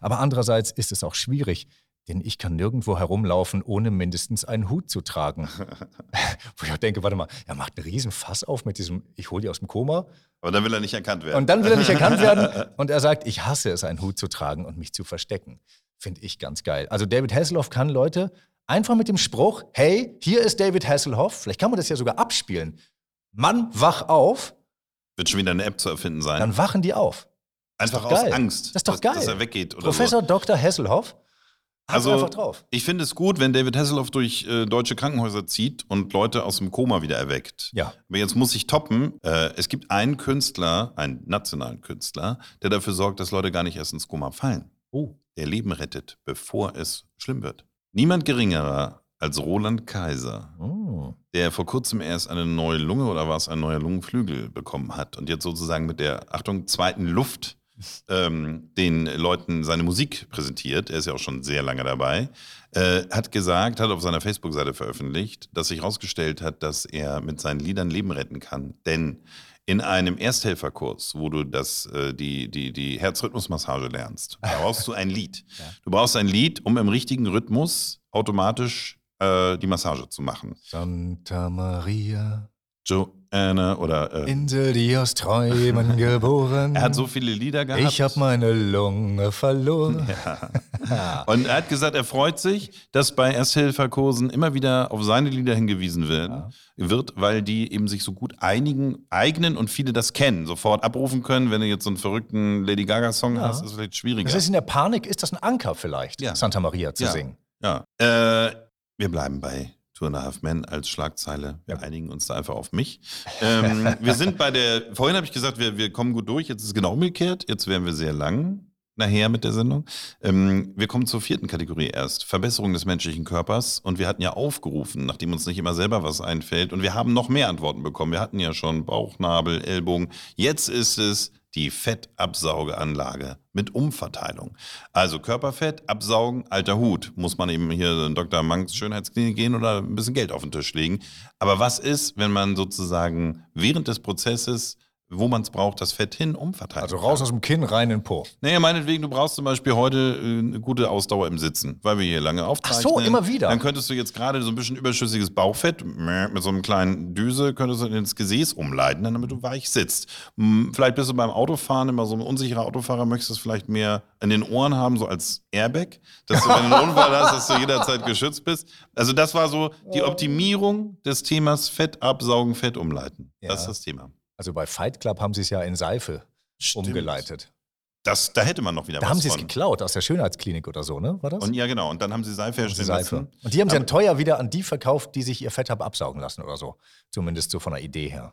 Aber andererseits ist es auch schwierig, denn ich kann nirgendwo herumlaufen, ohne mindestens einen Hut zu tragen. *laughs* Wo ich auch denke, warte mal, er macht einen riesen Fass auf mit diesem, ich hole die aus dem Koma. Aber dann will er nicht erkannt werden. Und dann will er nicht erkannt werden. *laughs* Und er sagt, ich hasse es, einen Hut zu tragen und mich zu verstecken. Finde ich ganz geil. Also David Hasselhoff kann Leute einfach mit dem Spruch, hey, hier ist David Hasselhoff, vielleicht kann man das ja sogar abspielen. Mann, wach auf, Wird schon wieder eine App zu erfinden sein. dann wachen die auf. Einfach aus geil. Angst, Das ist doch dass, geil. dass er weggeht. Oder Professor So. Dr. Hasselhoff Also, einfach drauf. ich finde es gut, wenn David Hasselhoff durch äh, deutsche Krankenhäuser zieht und Leute aus dem Koma wieder erweckt. Ja. Aber jetzt muss ich toppen. Äh, es gibt einen Künstler, einen nationalen Künstler, der dafür sorgt, dass Leute gar nicht erst ins Koma fallen. Oh. Der Leben rettet, bevor es schlimm wird. Niemand geringerer als Roland Kaiser, Oh. der vor kurzem erst eine neue Lunge oder war es ein neuer Lungenflügel bekommen hat und jetzt sozusagen mit der, Achtung, zweiten Luft *laughs* ähm, den Leuten seine Musik präsentiert, er ist ja auch schon sehr lange dabei, äh, hat gesagt, hat auf seiner Facebook-Seite veröffentlicht, dass sich herausgestellt hat, dass er mit seinen Liedern Leben retten kann. Denn in einem Ersthelferkurs, wo du das, äh, die, die, die Herzrhythmusmassage lernst, brauchst du ein Lied. *laughs* Du brauchst ein Lied, um im richtigen Rhythmus automatisch äh, die Massage zu machen. Santa Maria, Joanna oder äh, Insel, die aus Träumen *laughs* geboren. er hat so viele Lieder gehabt. Ich habe meine Lunge verloren. *laughs* Ja. Und er hat gesagt, er freut sich, dass bei Ersthilferkursen immer wieder auf seine Lieder hingewiesen werden, wird, weil die eben sich so gut einigen, eignen und viele das kennen, sofort abrufen können. Wenn du jetzt so einen verrückten Lady Gaga-Song hast, ist es vielleicht schwieriger. Das heißt, in der Panik ist das ein Anker vielleicht, Ja. Santa Maria zu Ja. singen. ja. Äh, wir bleiben bei Two and a Half Men als Schlagzeile. Wir einigen uns da einfach auf mich. ähm, wir sind bei der, vorhin habe ich gesagt, wir, wir kommen gut durch. Jetzt ist es genau umgekehrt. Jetzt wären wir sehr lang nachher mit der Sendung. Ähm, wir kommen zur vierten Kategorie erst. Verbesserung des menschlichen Körpers. Und wir hatten ja aufgerufen, nachdem uns nicht immer selber was einfällt. Und wir haben noch mehr Antworten bekommen. Wir hatten ja schon Bauchnabel, Ellbogen. Jetzt ist es die Fettabsaugeanlage mit Umverteilung. Also Körperfett absaugen, alter Hut. Muss man eben hier in Dr. Manks Schönheitsklinik gehen oder ein bisschen Geld auf den Tisch legen. Aber was ist, wenn man sozusagen während des Prozesses, wo man es braucht, das Fett hin umverteilt? Also raus aus dem Kinn, rein in den Po. Naja, meinetwegen, du brauchst zum Beispiel heute äh, eine gute Ausdauer im Sitzen, weil wir hier lange aufzeichnen. so, immer wieder. Dann könntest du jetzt gerade so ein bisschen überschüssiges Bauchfett mit so einem kleinen Düse könntest du ins Gesäß umleiten, damit du weich sitzt. Hm, Vielleicht bist du beim Autofahren immer so ein unsicherer Autofahrer, möchtest es vielleicht mehr in den Ohren haben, so als Airbag, dass du, wenn du einen Unfall hast, dass du jederzeit geschützt bist. Also das war so die Optimierung des Themas Fett absaugen, Fett umleiten. Ja. Das ist das Thema. Also bei Fight Club haben sie es ja in Seife Stimmt. umgeleitet. Das, da hätte man noch wieder Da was haben sie es von. geklaut aus der Schönheitsklinik oder so, ne? War das? Und ja, genau. Und dann haben sie Seife herstellen lassen. Und die haben sie dann teuer wieder an die verkauft, die sich ihr Fett haben absaugen lassen oder so. Zumindest so von der Idee her.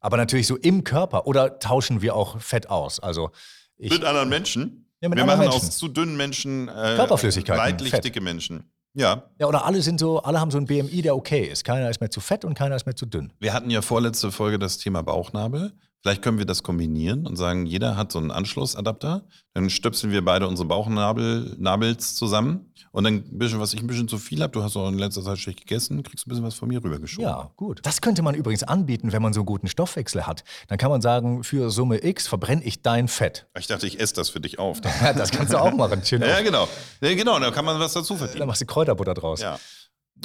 Aber natürlich so im Körper. Oder tauschen wir auch Fett aus? Also ich, Mit anderen Menschen. Ja, mit Wir anderen machen Menschen. aus zu dünnen Menschen äh, Körperflüssigkeiten, leidlich Fett. dicke Menschen. Ja. ja, oder alle sind so, alle haben so ein BMI, der okay ist. Keiner ist mehr zu fett und keiner ist mehr zu dünn. Wir hatten ja vorletzte Folge das Thema Bauchnabel. Vielleicht können wir das kombinieren und sagen, jeder hat so einen Anschlussadapter. Dann stöpseln wir beide unsere Bauchnabels zusammen. Und dann ein bisschen, was ich ein bisschen zu viel habe, du hast auch in letzter Zeit schlecht gegessen, kriegst du ein bisschen was von mir rübergeschoben. Ja, gut. Das könnte man übrigens anbieten, wenn man so einen guten Stoffwechsel hat. Dann kann man sagen, für Summe X verbrenne ich dein Fett. Ich dachte, ich esse das für dich auf. *laughs* das kannst du auch machen. *laughs* Schön ja, genau. Ja, genau, da kann man was dazu verdienen. Dann machst du Kräuterbutter draus. Ja.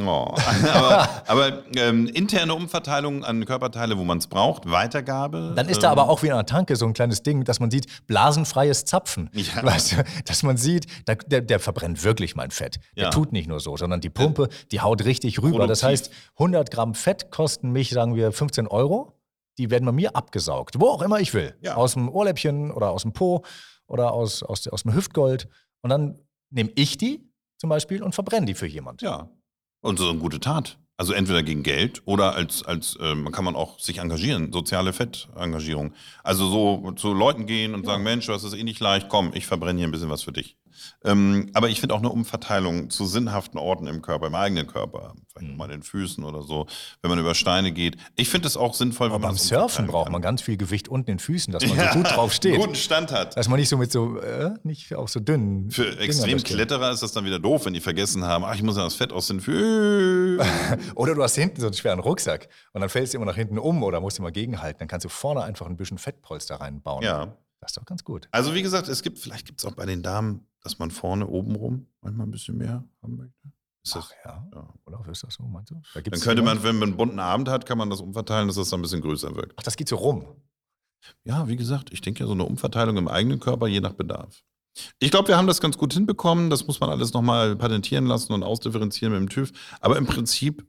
Oh. *laughs* aber, aber ähm, interne Umverteilung an Körperteile, wo man es braucht, Weitergabe. Dann ist da aber auch wie in einer Tanke so ein kleines Ding, dass man sieht, blasenfreies Zapfen. Ja. *laughs* Weißt du, dass man sieht, der, der, der verbrennt wirklich mein Fett. Der ja. tut nicht nur so, sondern die Pumpe, die haut richtig rüber. Produktiv. Das heißt, 100 Gramm Fett kosten mich, sagen wir, 15 Euro. Die werden bei mir abgesaugt, wo auch immer ich will. Ja. Aus dem Ohrläppchen oder aus dem Po oder aus, aus, aus dem Hüftgold. Und dann nehme ich die zum Beispiel und verbrenne die für jemand. Ja. Und so eine gute Tat. Also entweder gegen Geld oder als, als äh, kann man auch sich engagieren, soziale Fettengagierung. Also so zu Leuten gehen und ja. sagen, Mensch, du hast es eh nicht leicht, komm, ich verbrenne hier ein bisschen was für dich. Ähm, aber ich finde auch eine Umverteilung zu sinnhaften Orten im Körper, im eigenen Körper, vielleicht mhm. mal den Füßen oder so, wenn man über Steine geht. Ich finde es auch sinnvoll, aber wenn man beim Surfen braucht man ganz viel Gewicht unten in den Füßen, dass man ja, so *laughs* gut drauf steht. guten Stand hat. Dass man nicht so mit so, äh, nicht auch so dünn. Für Extremkletterer ist das dann wieder doof, wenn die vergessen haben, ach, ich muss ja das Fett aus den Füßen. *laughs* oder du hast hinten so einen schweren Rucksack und dann fällst du immer nach hinten um oder musst du mal gegenhalten. Dann kannst du vorne einfach ein bisschen Fettpolster reinbauen. Ja. Das ist doch ganz gut. Also wie gesagt, es gibt, vielleicht gibt es auch bei den Damen, dass man vorne oben rum manchmal ein bisschen mehr haben möchte. Ist das, Ach ja. ja. Oder ist das so, meinst du? Da dann könnte man, wenn man einen bunten Abend hat, kann man das umverteilen, dass das dann ein bisschen größer wirkt. Ach, das geht so rum. Ja, wie gesagt, ich denke ja so eine Umverteilung im eigenen Körper, je nach Bedarf. Ich glaube, wir haben das ganz gut hinbekommen. Das muss man alles nochmal patentieren lassen und ausdifferenzieren mit dem TÜV. Aber im Prinzip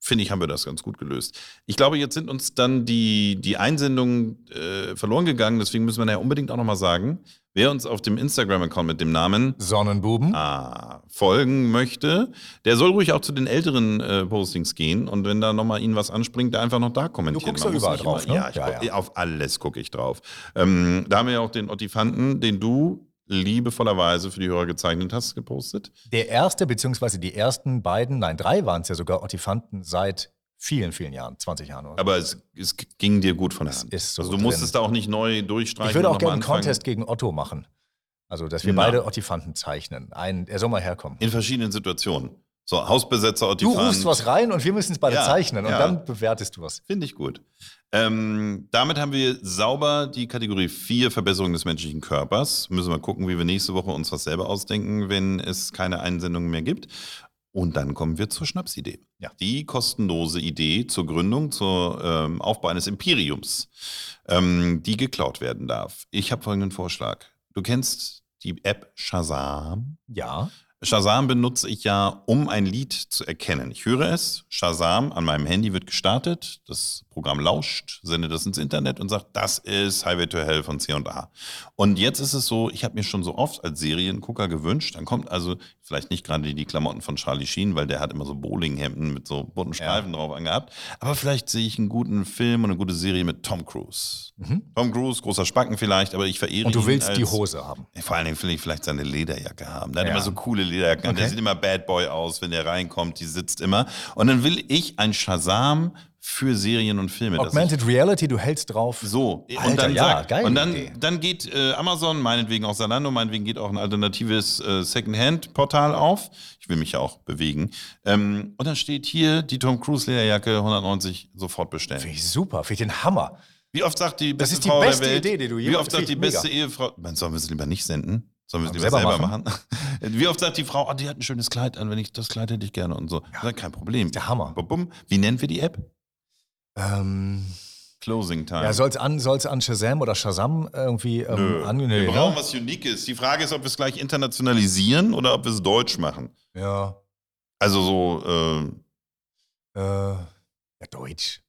finde ich, haben wir das ganz gut gelöst. Ich glaube, jetzt sind uns dann die, die Einsendungen äh, verloren gegangen. Deswegen müssen wir ja unbedingt auch nochmal sagen, wer uns auf dem Instagram-Account mit dem Namen Sonnenbuben ah, folgen möchte, der soll ruhig auch zu den älteren äh, Postings gehen. Und wenn da nochmal Ihnen was anspringt, der einfach noch da kommentieren. Du guckst da überall drauf, immer, ne? Ja, ich, ja, auf alles gucke ich drauf. Ähm, da haben wir ja auch den Ottifanten, den du liebevollerweise für die Hörer gezeichnet hast, gepostet. Der erste, beziehungsweise die ersten beiden, nein, drei waren es ja sogar, Ottifanten seit vielen, vielen Jahren, 20 Jahren. Oder? Aber es, es ging dir gut von der Hand. Ist so also du musstest da auch nicht neu durchstreichen. Ich würde auch gerne einen Contest gegen Otto machen. Also, dass wir Na. beide Ottifanten zeichnen. Ein, er soll mal herkommen. In verschiedenen Situationen. So, Hausbesetzer, Ottifant. Du rufst was rein und wir müssen es beide ja, zeichnen und ja. dann bewertest du was. Finde ich gut. Ähm, damit haben wir sauber die Kategorie 4 Verbesserung des menschlichen Körpers. Müssen wir gucken, wie wir nächste Woche uns was selber ausdenken, wenn es keine Einsendungen mehr gibt. Und dann kommen wir zur Schnapsidee. Ja. Die kostenlose Idee zur Gründung, zum ähm, Aufbau eines Imperiums, ähm, die geklaut werden darf. Ich habe folgenden Vorschlag. Du kennst die App Shazam? Ja. Shazam benutze ich ja, um ein Lied zu erkennen. Ich höre es, Shazam an meinem Handy wird gestartet, das Programm lauscht, sendet das ins Internet und sagt, das ist Highway to Hell von C&A. Und jetzt ist es so, ich habe mir schon so oft als Seriengucker gewünscht, dann kommt also vielleicht nicht gerade die Klamotten von Charlie Sheen, weil der hat immer so Bowlinghemden mit so bunten Streifen ja. drauf angehabt, aber vielleicht sehe ich einen guten Film und eine gute Serie mit Tom Cruise. Mhm. Tom Cruise, großer Spacken vielleicht, aber ich verehre ihn Und du willst als, die Hose haben. Vor allen Dingen will ich vielleicht seine Lederjacke haben. Der ja. hat immer so coole Lederjacken. Okay. Der sieht immer Bad Boy aus, wenn der reinkommt, die sitzt immer. Und dann will ich ein Shazam für Serien und Filme. Augmented Reality, du hältst drauf. So, Alter, und dann, ja, geil und dann, dann geht äh, Amazon, meinetwegen auch Salando, meinetwegen geht auch ein alternatives äh, Secondhand-Portal auf. Ich will mich ja auch bewegen. Ähm, und dann steht hier die Tom Cruise Lederjacke 190 sofort bestellen. Finde ich super, finde ich den Hammer. Wie oft sagt die beste Frau der Welt? Das ist die beste Idee, die du jemals Wie oft sagt die beste mega. Ehefrau? Man, sollen wir es lieber nicht senden? Sollen wir es lieber selber, selber machen? machen? *laughs* Wie oft sagt die Frau, oh, die hat ein schönes Kleid an, wenn ich das Kleid hätte ich gerne und so. Ja. Kein Problem. Der Hammer. Wie nennen wir die App? Ähm, Closing Time. Ja, soll es an, soll's an Shazam oder Shazam irgendwie ähm, an, nee, Wir brauchen was Uniques. Die Frage ist, ob wir es gleich internationalisieren oder ob wir es deutsch machen. Ja. Also so, äh, äh Deutsch.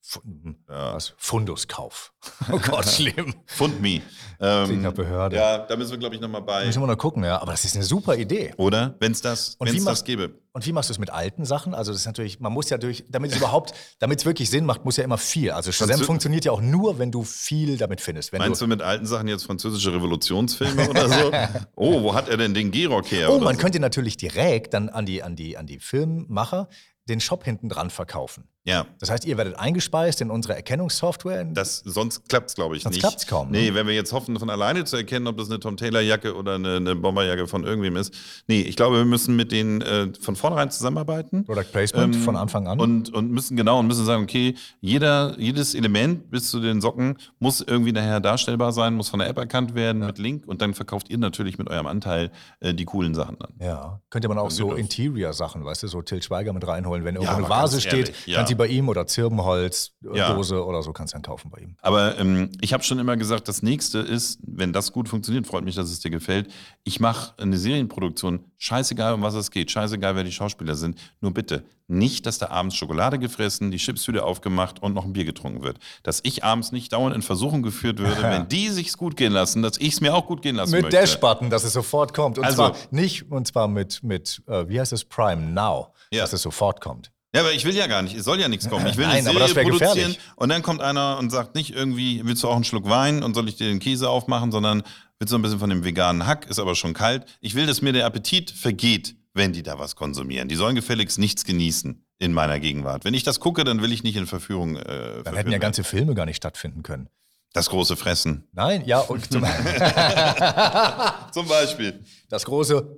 Ja. Was? Funduskauf. *laughs* Oh Gott, *laughs* schlimm. Fundme. Ähm, Behörde. Ja, da müssen wir, glaube ich, nochmal bei. Müssen wir noch gucken, ja. Aber das ist eine super Idee. Oder? Wenn es das, wenn's das gäbe. Und wie machst du es mit alten Sachen? Also, das ist natürlich, man muss ja durch, damit es überhaupt, damit es wirklich Sinn macht, muss ja immer viel. Also, Shazam funktioniert ja auch nur, wenn du viel damit findest. Wenn Meinst du, du mit alten Sachen jetzt französische Revolutionsfilme oder so? *laughs* Oh, wo hat er denn den Gehrock her? Oh, man so? könnte natürlich direkt dann an die, an die, an die Filmmacher den Shop hinten dran verkaufen. Ja. Das heißt, ihr werdet eingespeist in unsere Erkennungssoftware. Das, sonst klappt es, glaube ich, Sonst nicht. klappt's kaum, ne? Nee, wenn wir jetzt hoffen, von alleine zu erkennen, ob das eine Tom Taylor-Jacke oder eine, eine Bomberjacke von irgendwem ist. Nee, ich glaube, wir müssen mit denen äh, von vornherein zusammenarbeiten. Product Placement Ähm, von Anfang an. Und, und müssen genau und müssen sagen, okay, jeder, jedes Element bis zu den Socken muss irgendwie nachher darstellbar sein, muss von der App erkannt werden mit Link und dann verkauft ihr natürlich mit eurem Anteil äh, die coolen Sachen dann. ja, könnte man auch so. Interior-Sachen, weißt du, so Till Schweiger mit reinholen. Wenn irgendwo aber eine Vase steht, ehrlich, ja. Du bei ihm oder Zirbenholz, äh, Ja. Dose oder so kannst du dann kaufen bei ihm. Aber ähm, ich habe schon immer gesagt, das nächste ist, wenn das gut funktioniert, freut mich, dass es dir gefällt. Ich mache eine Serienproduktion, scheißegal, um was es geht, scheißegal, wer die Schauspieler sind. Nur bitte nicht, dass da abends Schokolade gefressen, die Chipstüte aufgemacht und noch ein Bier getrunken wird. Dass ich abends nicht dauernd in Versuchung geführt würde, *laughs* wenn die sich's gut gehen lassen, dass ich es mir auch gut gehen lassen Mit möchte. Dash-Button, dass es sofort kommt. Und Also- zwar nicht, und zwar mit, mit äh, wie heißt es, Prime Now, Ja. dass es sofort kommt. Ja, aber ich will ja gar nicht, es soll ja nichts kommen. Ich will *laughs* Nein, eine Serie produzieren gefährlich. und dann kommt einer und sagt nicht irgendwie, willst du auch einen Schluck Wein und soll ich dir den Käse aufmachen, sondern willst du ein bisschen von dem veganen Hack, ist aber schon kalt. Ich will, dass mir der Appetit vergeht, wenn die da was konsumieren. Die sollen gefälligst nichts genießen in meiner Gegenwart. Wenn ich das gucke, dann will ich nicht in Verführung. Äh, Dann hätten ja werden. ganze Filme gar nicht stattfinden können. das große Fressen. Nein, ja, und zum, *laughs* *laughs* Zum Beispiel. das große,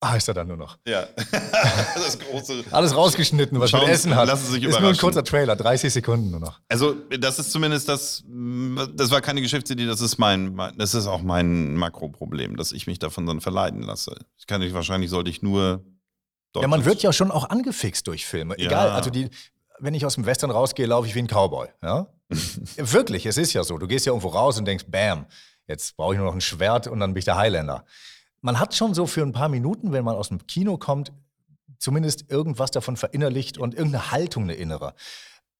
ah, ist er dann nur noch. Ja. *laughs* das große. Alles rausgeschnitten, was Schauen Sie- Essen hat. lassen Sie sich ist nur ein kurzer Trailer, 30 Sekunden nur noch. Also, das ist zumindest das, das war keine Geschäftsidee, das ist mein, das ist auch mein Makroproblem, dass ich mich davon dann verleiten lasse. Ich kann nicht, wahrscheinlich sollte ich nur Ja, man wird ja schon auch angefixt durch Filme. Ja. Egal, also die, wenn ich aus dem Western rausgehe, laufe ich wie ein Cowboy. Ja? *laughs* Wirklich, es ist ja so. Du gehst ja irgendwo raus und denkst, bam, jetzt brauche ich nur noch ein Schwert und dann bin ich der Highlander. Man hat schon so für ein paar Minuten, wenn man aus dem Kino kommt, zumindest irgendwas davon verinnerlicht und irgendeine Haltung, eine innere.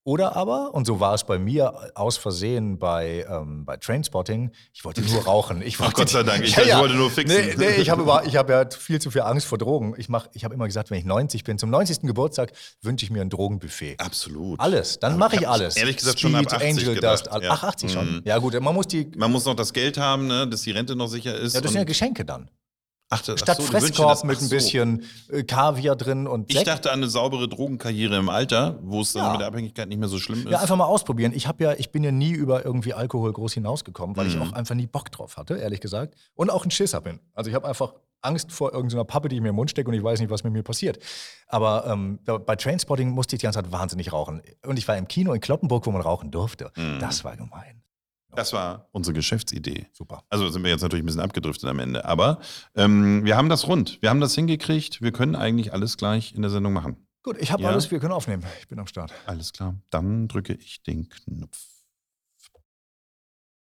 Oder aber, und so war es bei mir aus Versehen bei, ähm, bei Trainspotting, ich wollte nur *laughs* rauchen. Ich wollte, Gott sei Dank, ich dachte, ich wollte nur fixen. Nee, nee, ich habe habe ja viel zu viel Angst vor Drogen. Ich, mach- ich habe immer gesagt, wenn ich 90 bin, zum 90. Geburtstag wünsche ich mir ein Drogenbuffet. Absolut. Alles, dann Aber mache ich ich hab alles. ehrlich gesagt schon ab 80 Angel gedacht, Dust. ja. Ach, 80 schon. Mhm. Ja gut, man muss die, Man muss noch das Geld haben, ne, dass die Rente noch sicher ist. ja, das sind ja Geschenke dann. Ach, das- ach Statt so, wünschst dir Fresskorb mit ach ein so. bisschen äh, Kaviar drin und Ich Sekt. dachte an eine saubere Drogenkarriere im Alter, wo es dann Ja. mit der Abhängigkeit nicht mehr so schlimm ist. Ja, einfach mal ausprobieren. Ich habe ja, ich bin ja nie über irgendwie Alkohol groß hinausgekommen, weil Mhm. ich auch einfach nie Bock drauf hatte, ehrlich gesagt. Und auch ein Schisser bin. Also ich habe einfach Angst vor irgendeiner Pappe, die ich mir im Mund stecke und ich weiß nicht, was mit mir passiert. Aber ähm, bei Trainspotting musste ich die ganze Zeit wahnsinnig rauchen. Und ich war im Kino in Kloppenburg, wo man rauchen durfte. Mhm. Das war gemein. Das war unsere Geschäftsidee. Super. Also sind wir jetzt natürlich ein bisschen abgedriftet am Ende. Aber ähm, wir haben das rund. Wir haben das hingekriegt. Wir können eigentlich alles gleich in der Sendung machen. Gut, ich habe Ja. alles, wir können aufnehmen. Ich bin am Start. Alles klar. Dann drücke ich den Knopf.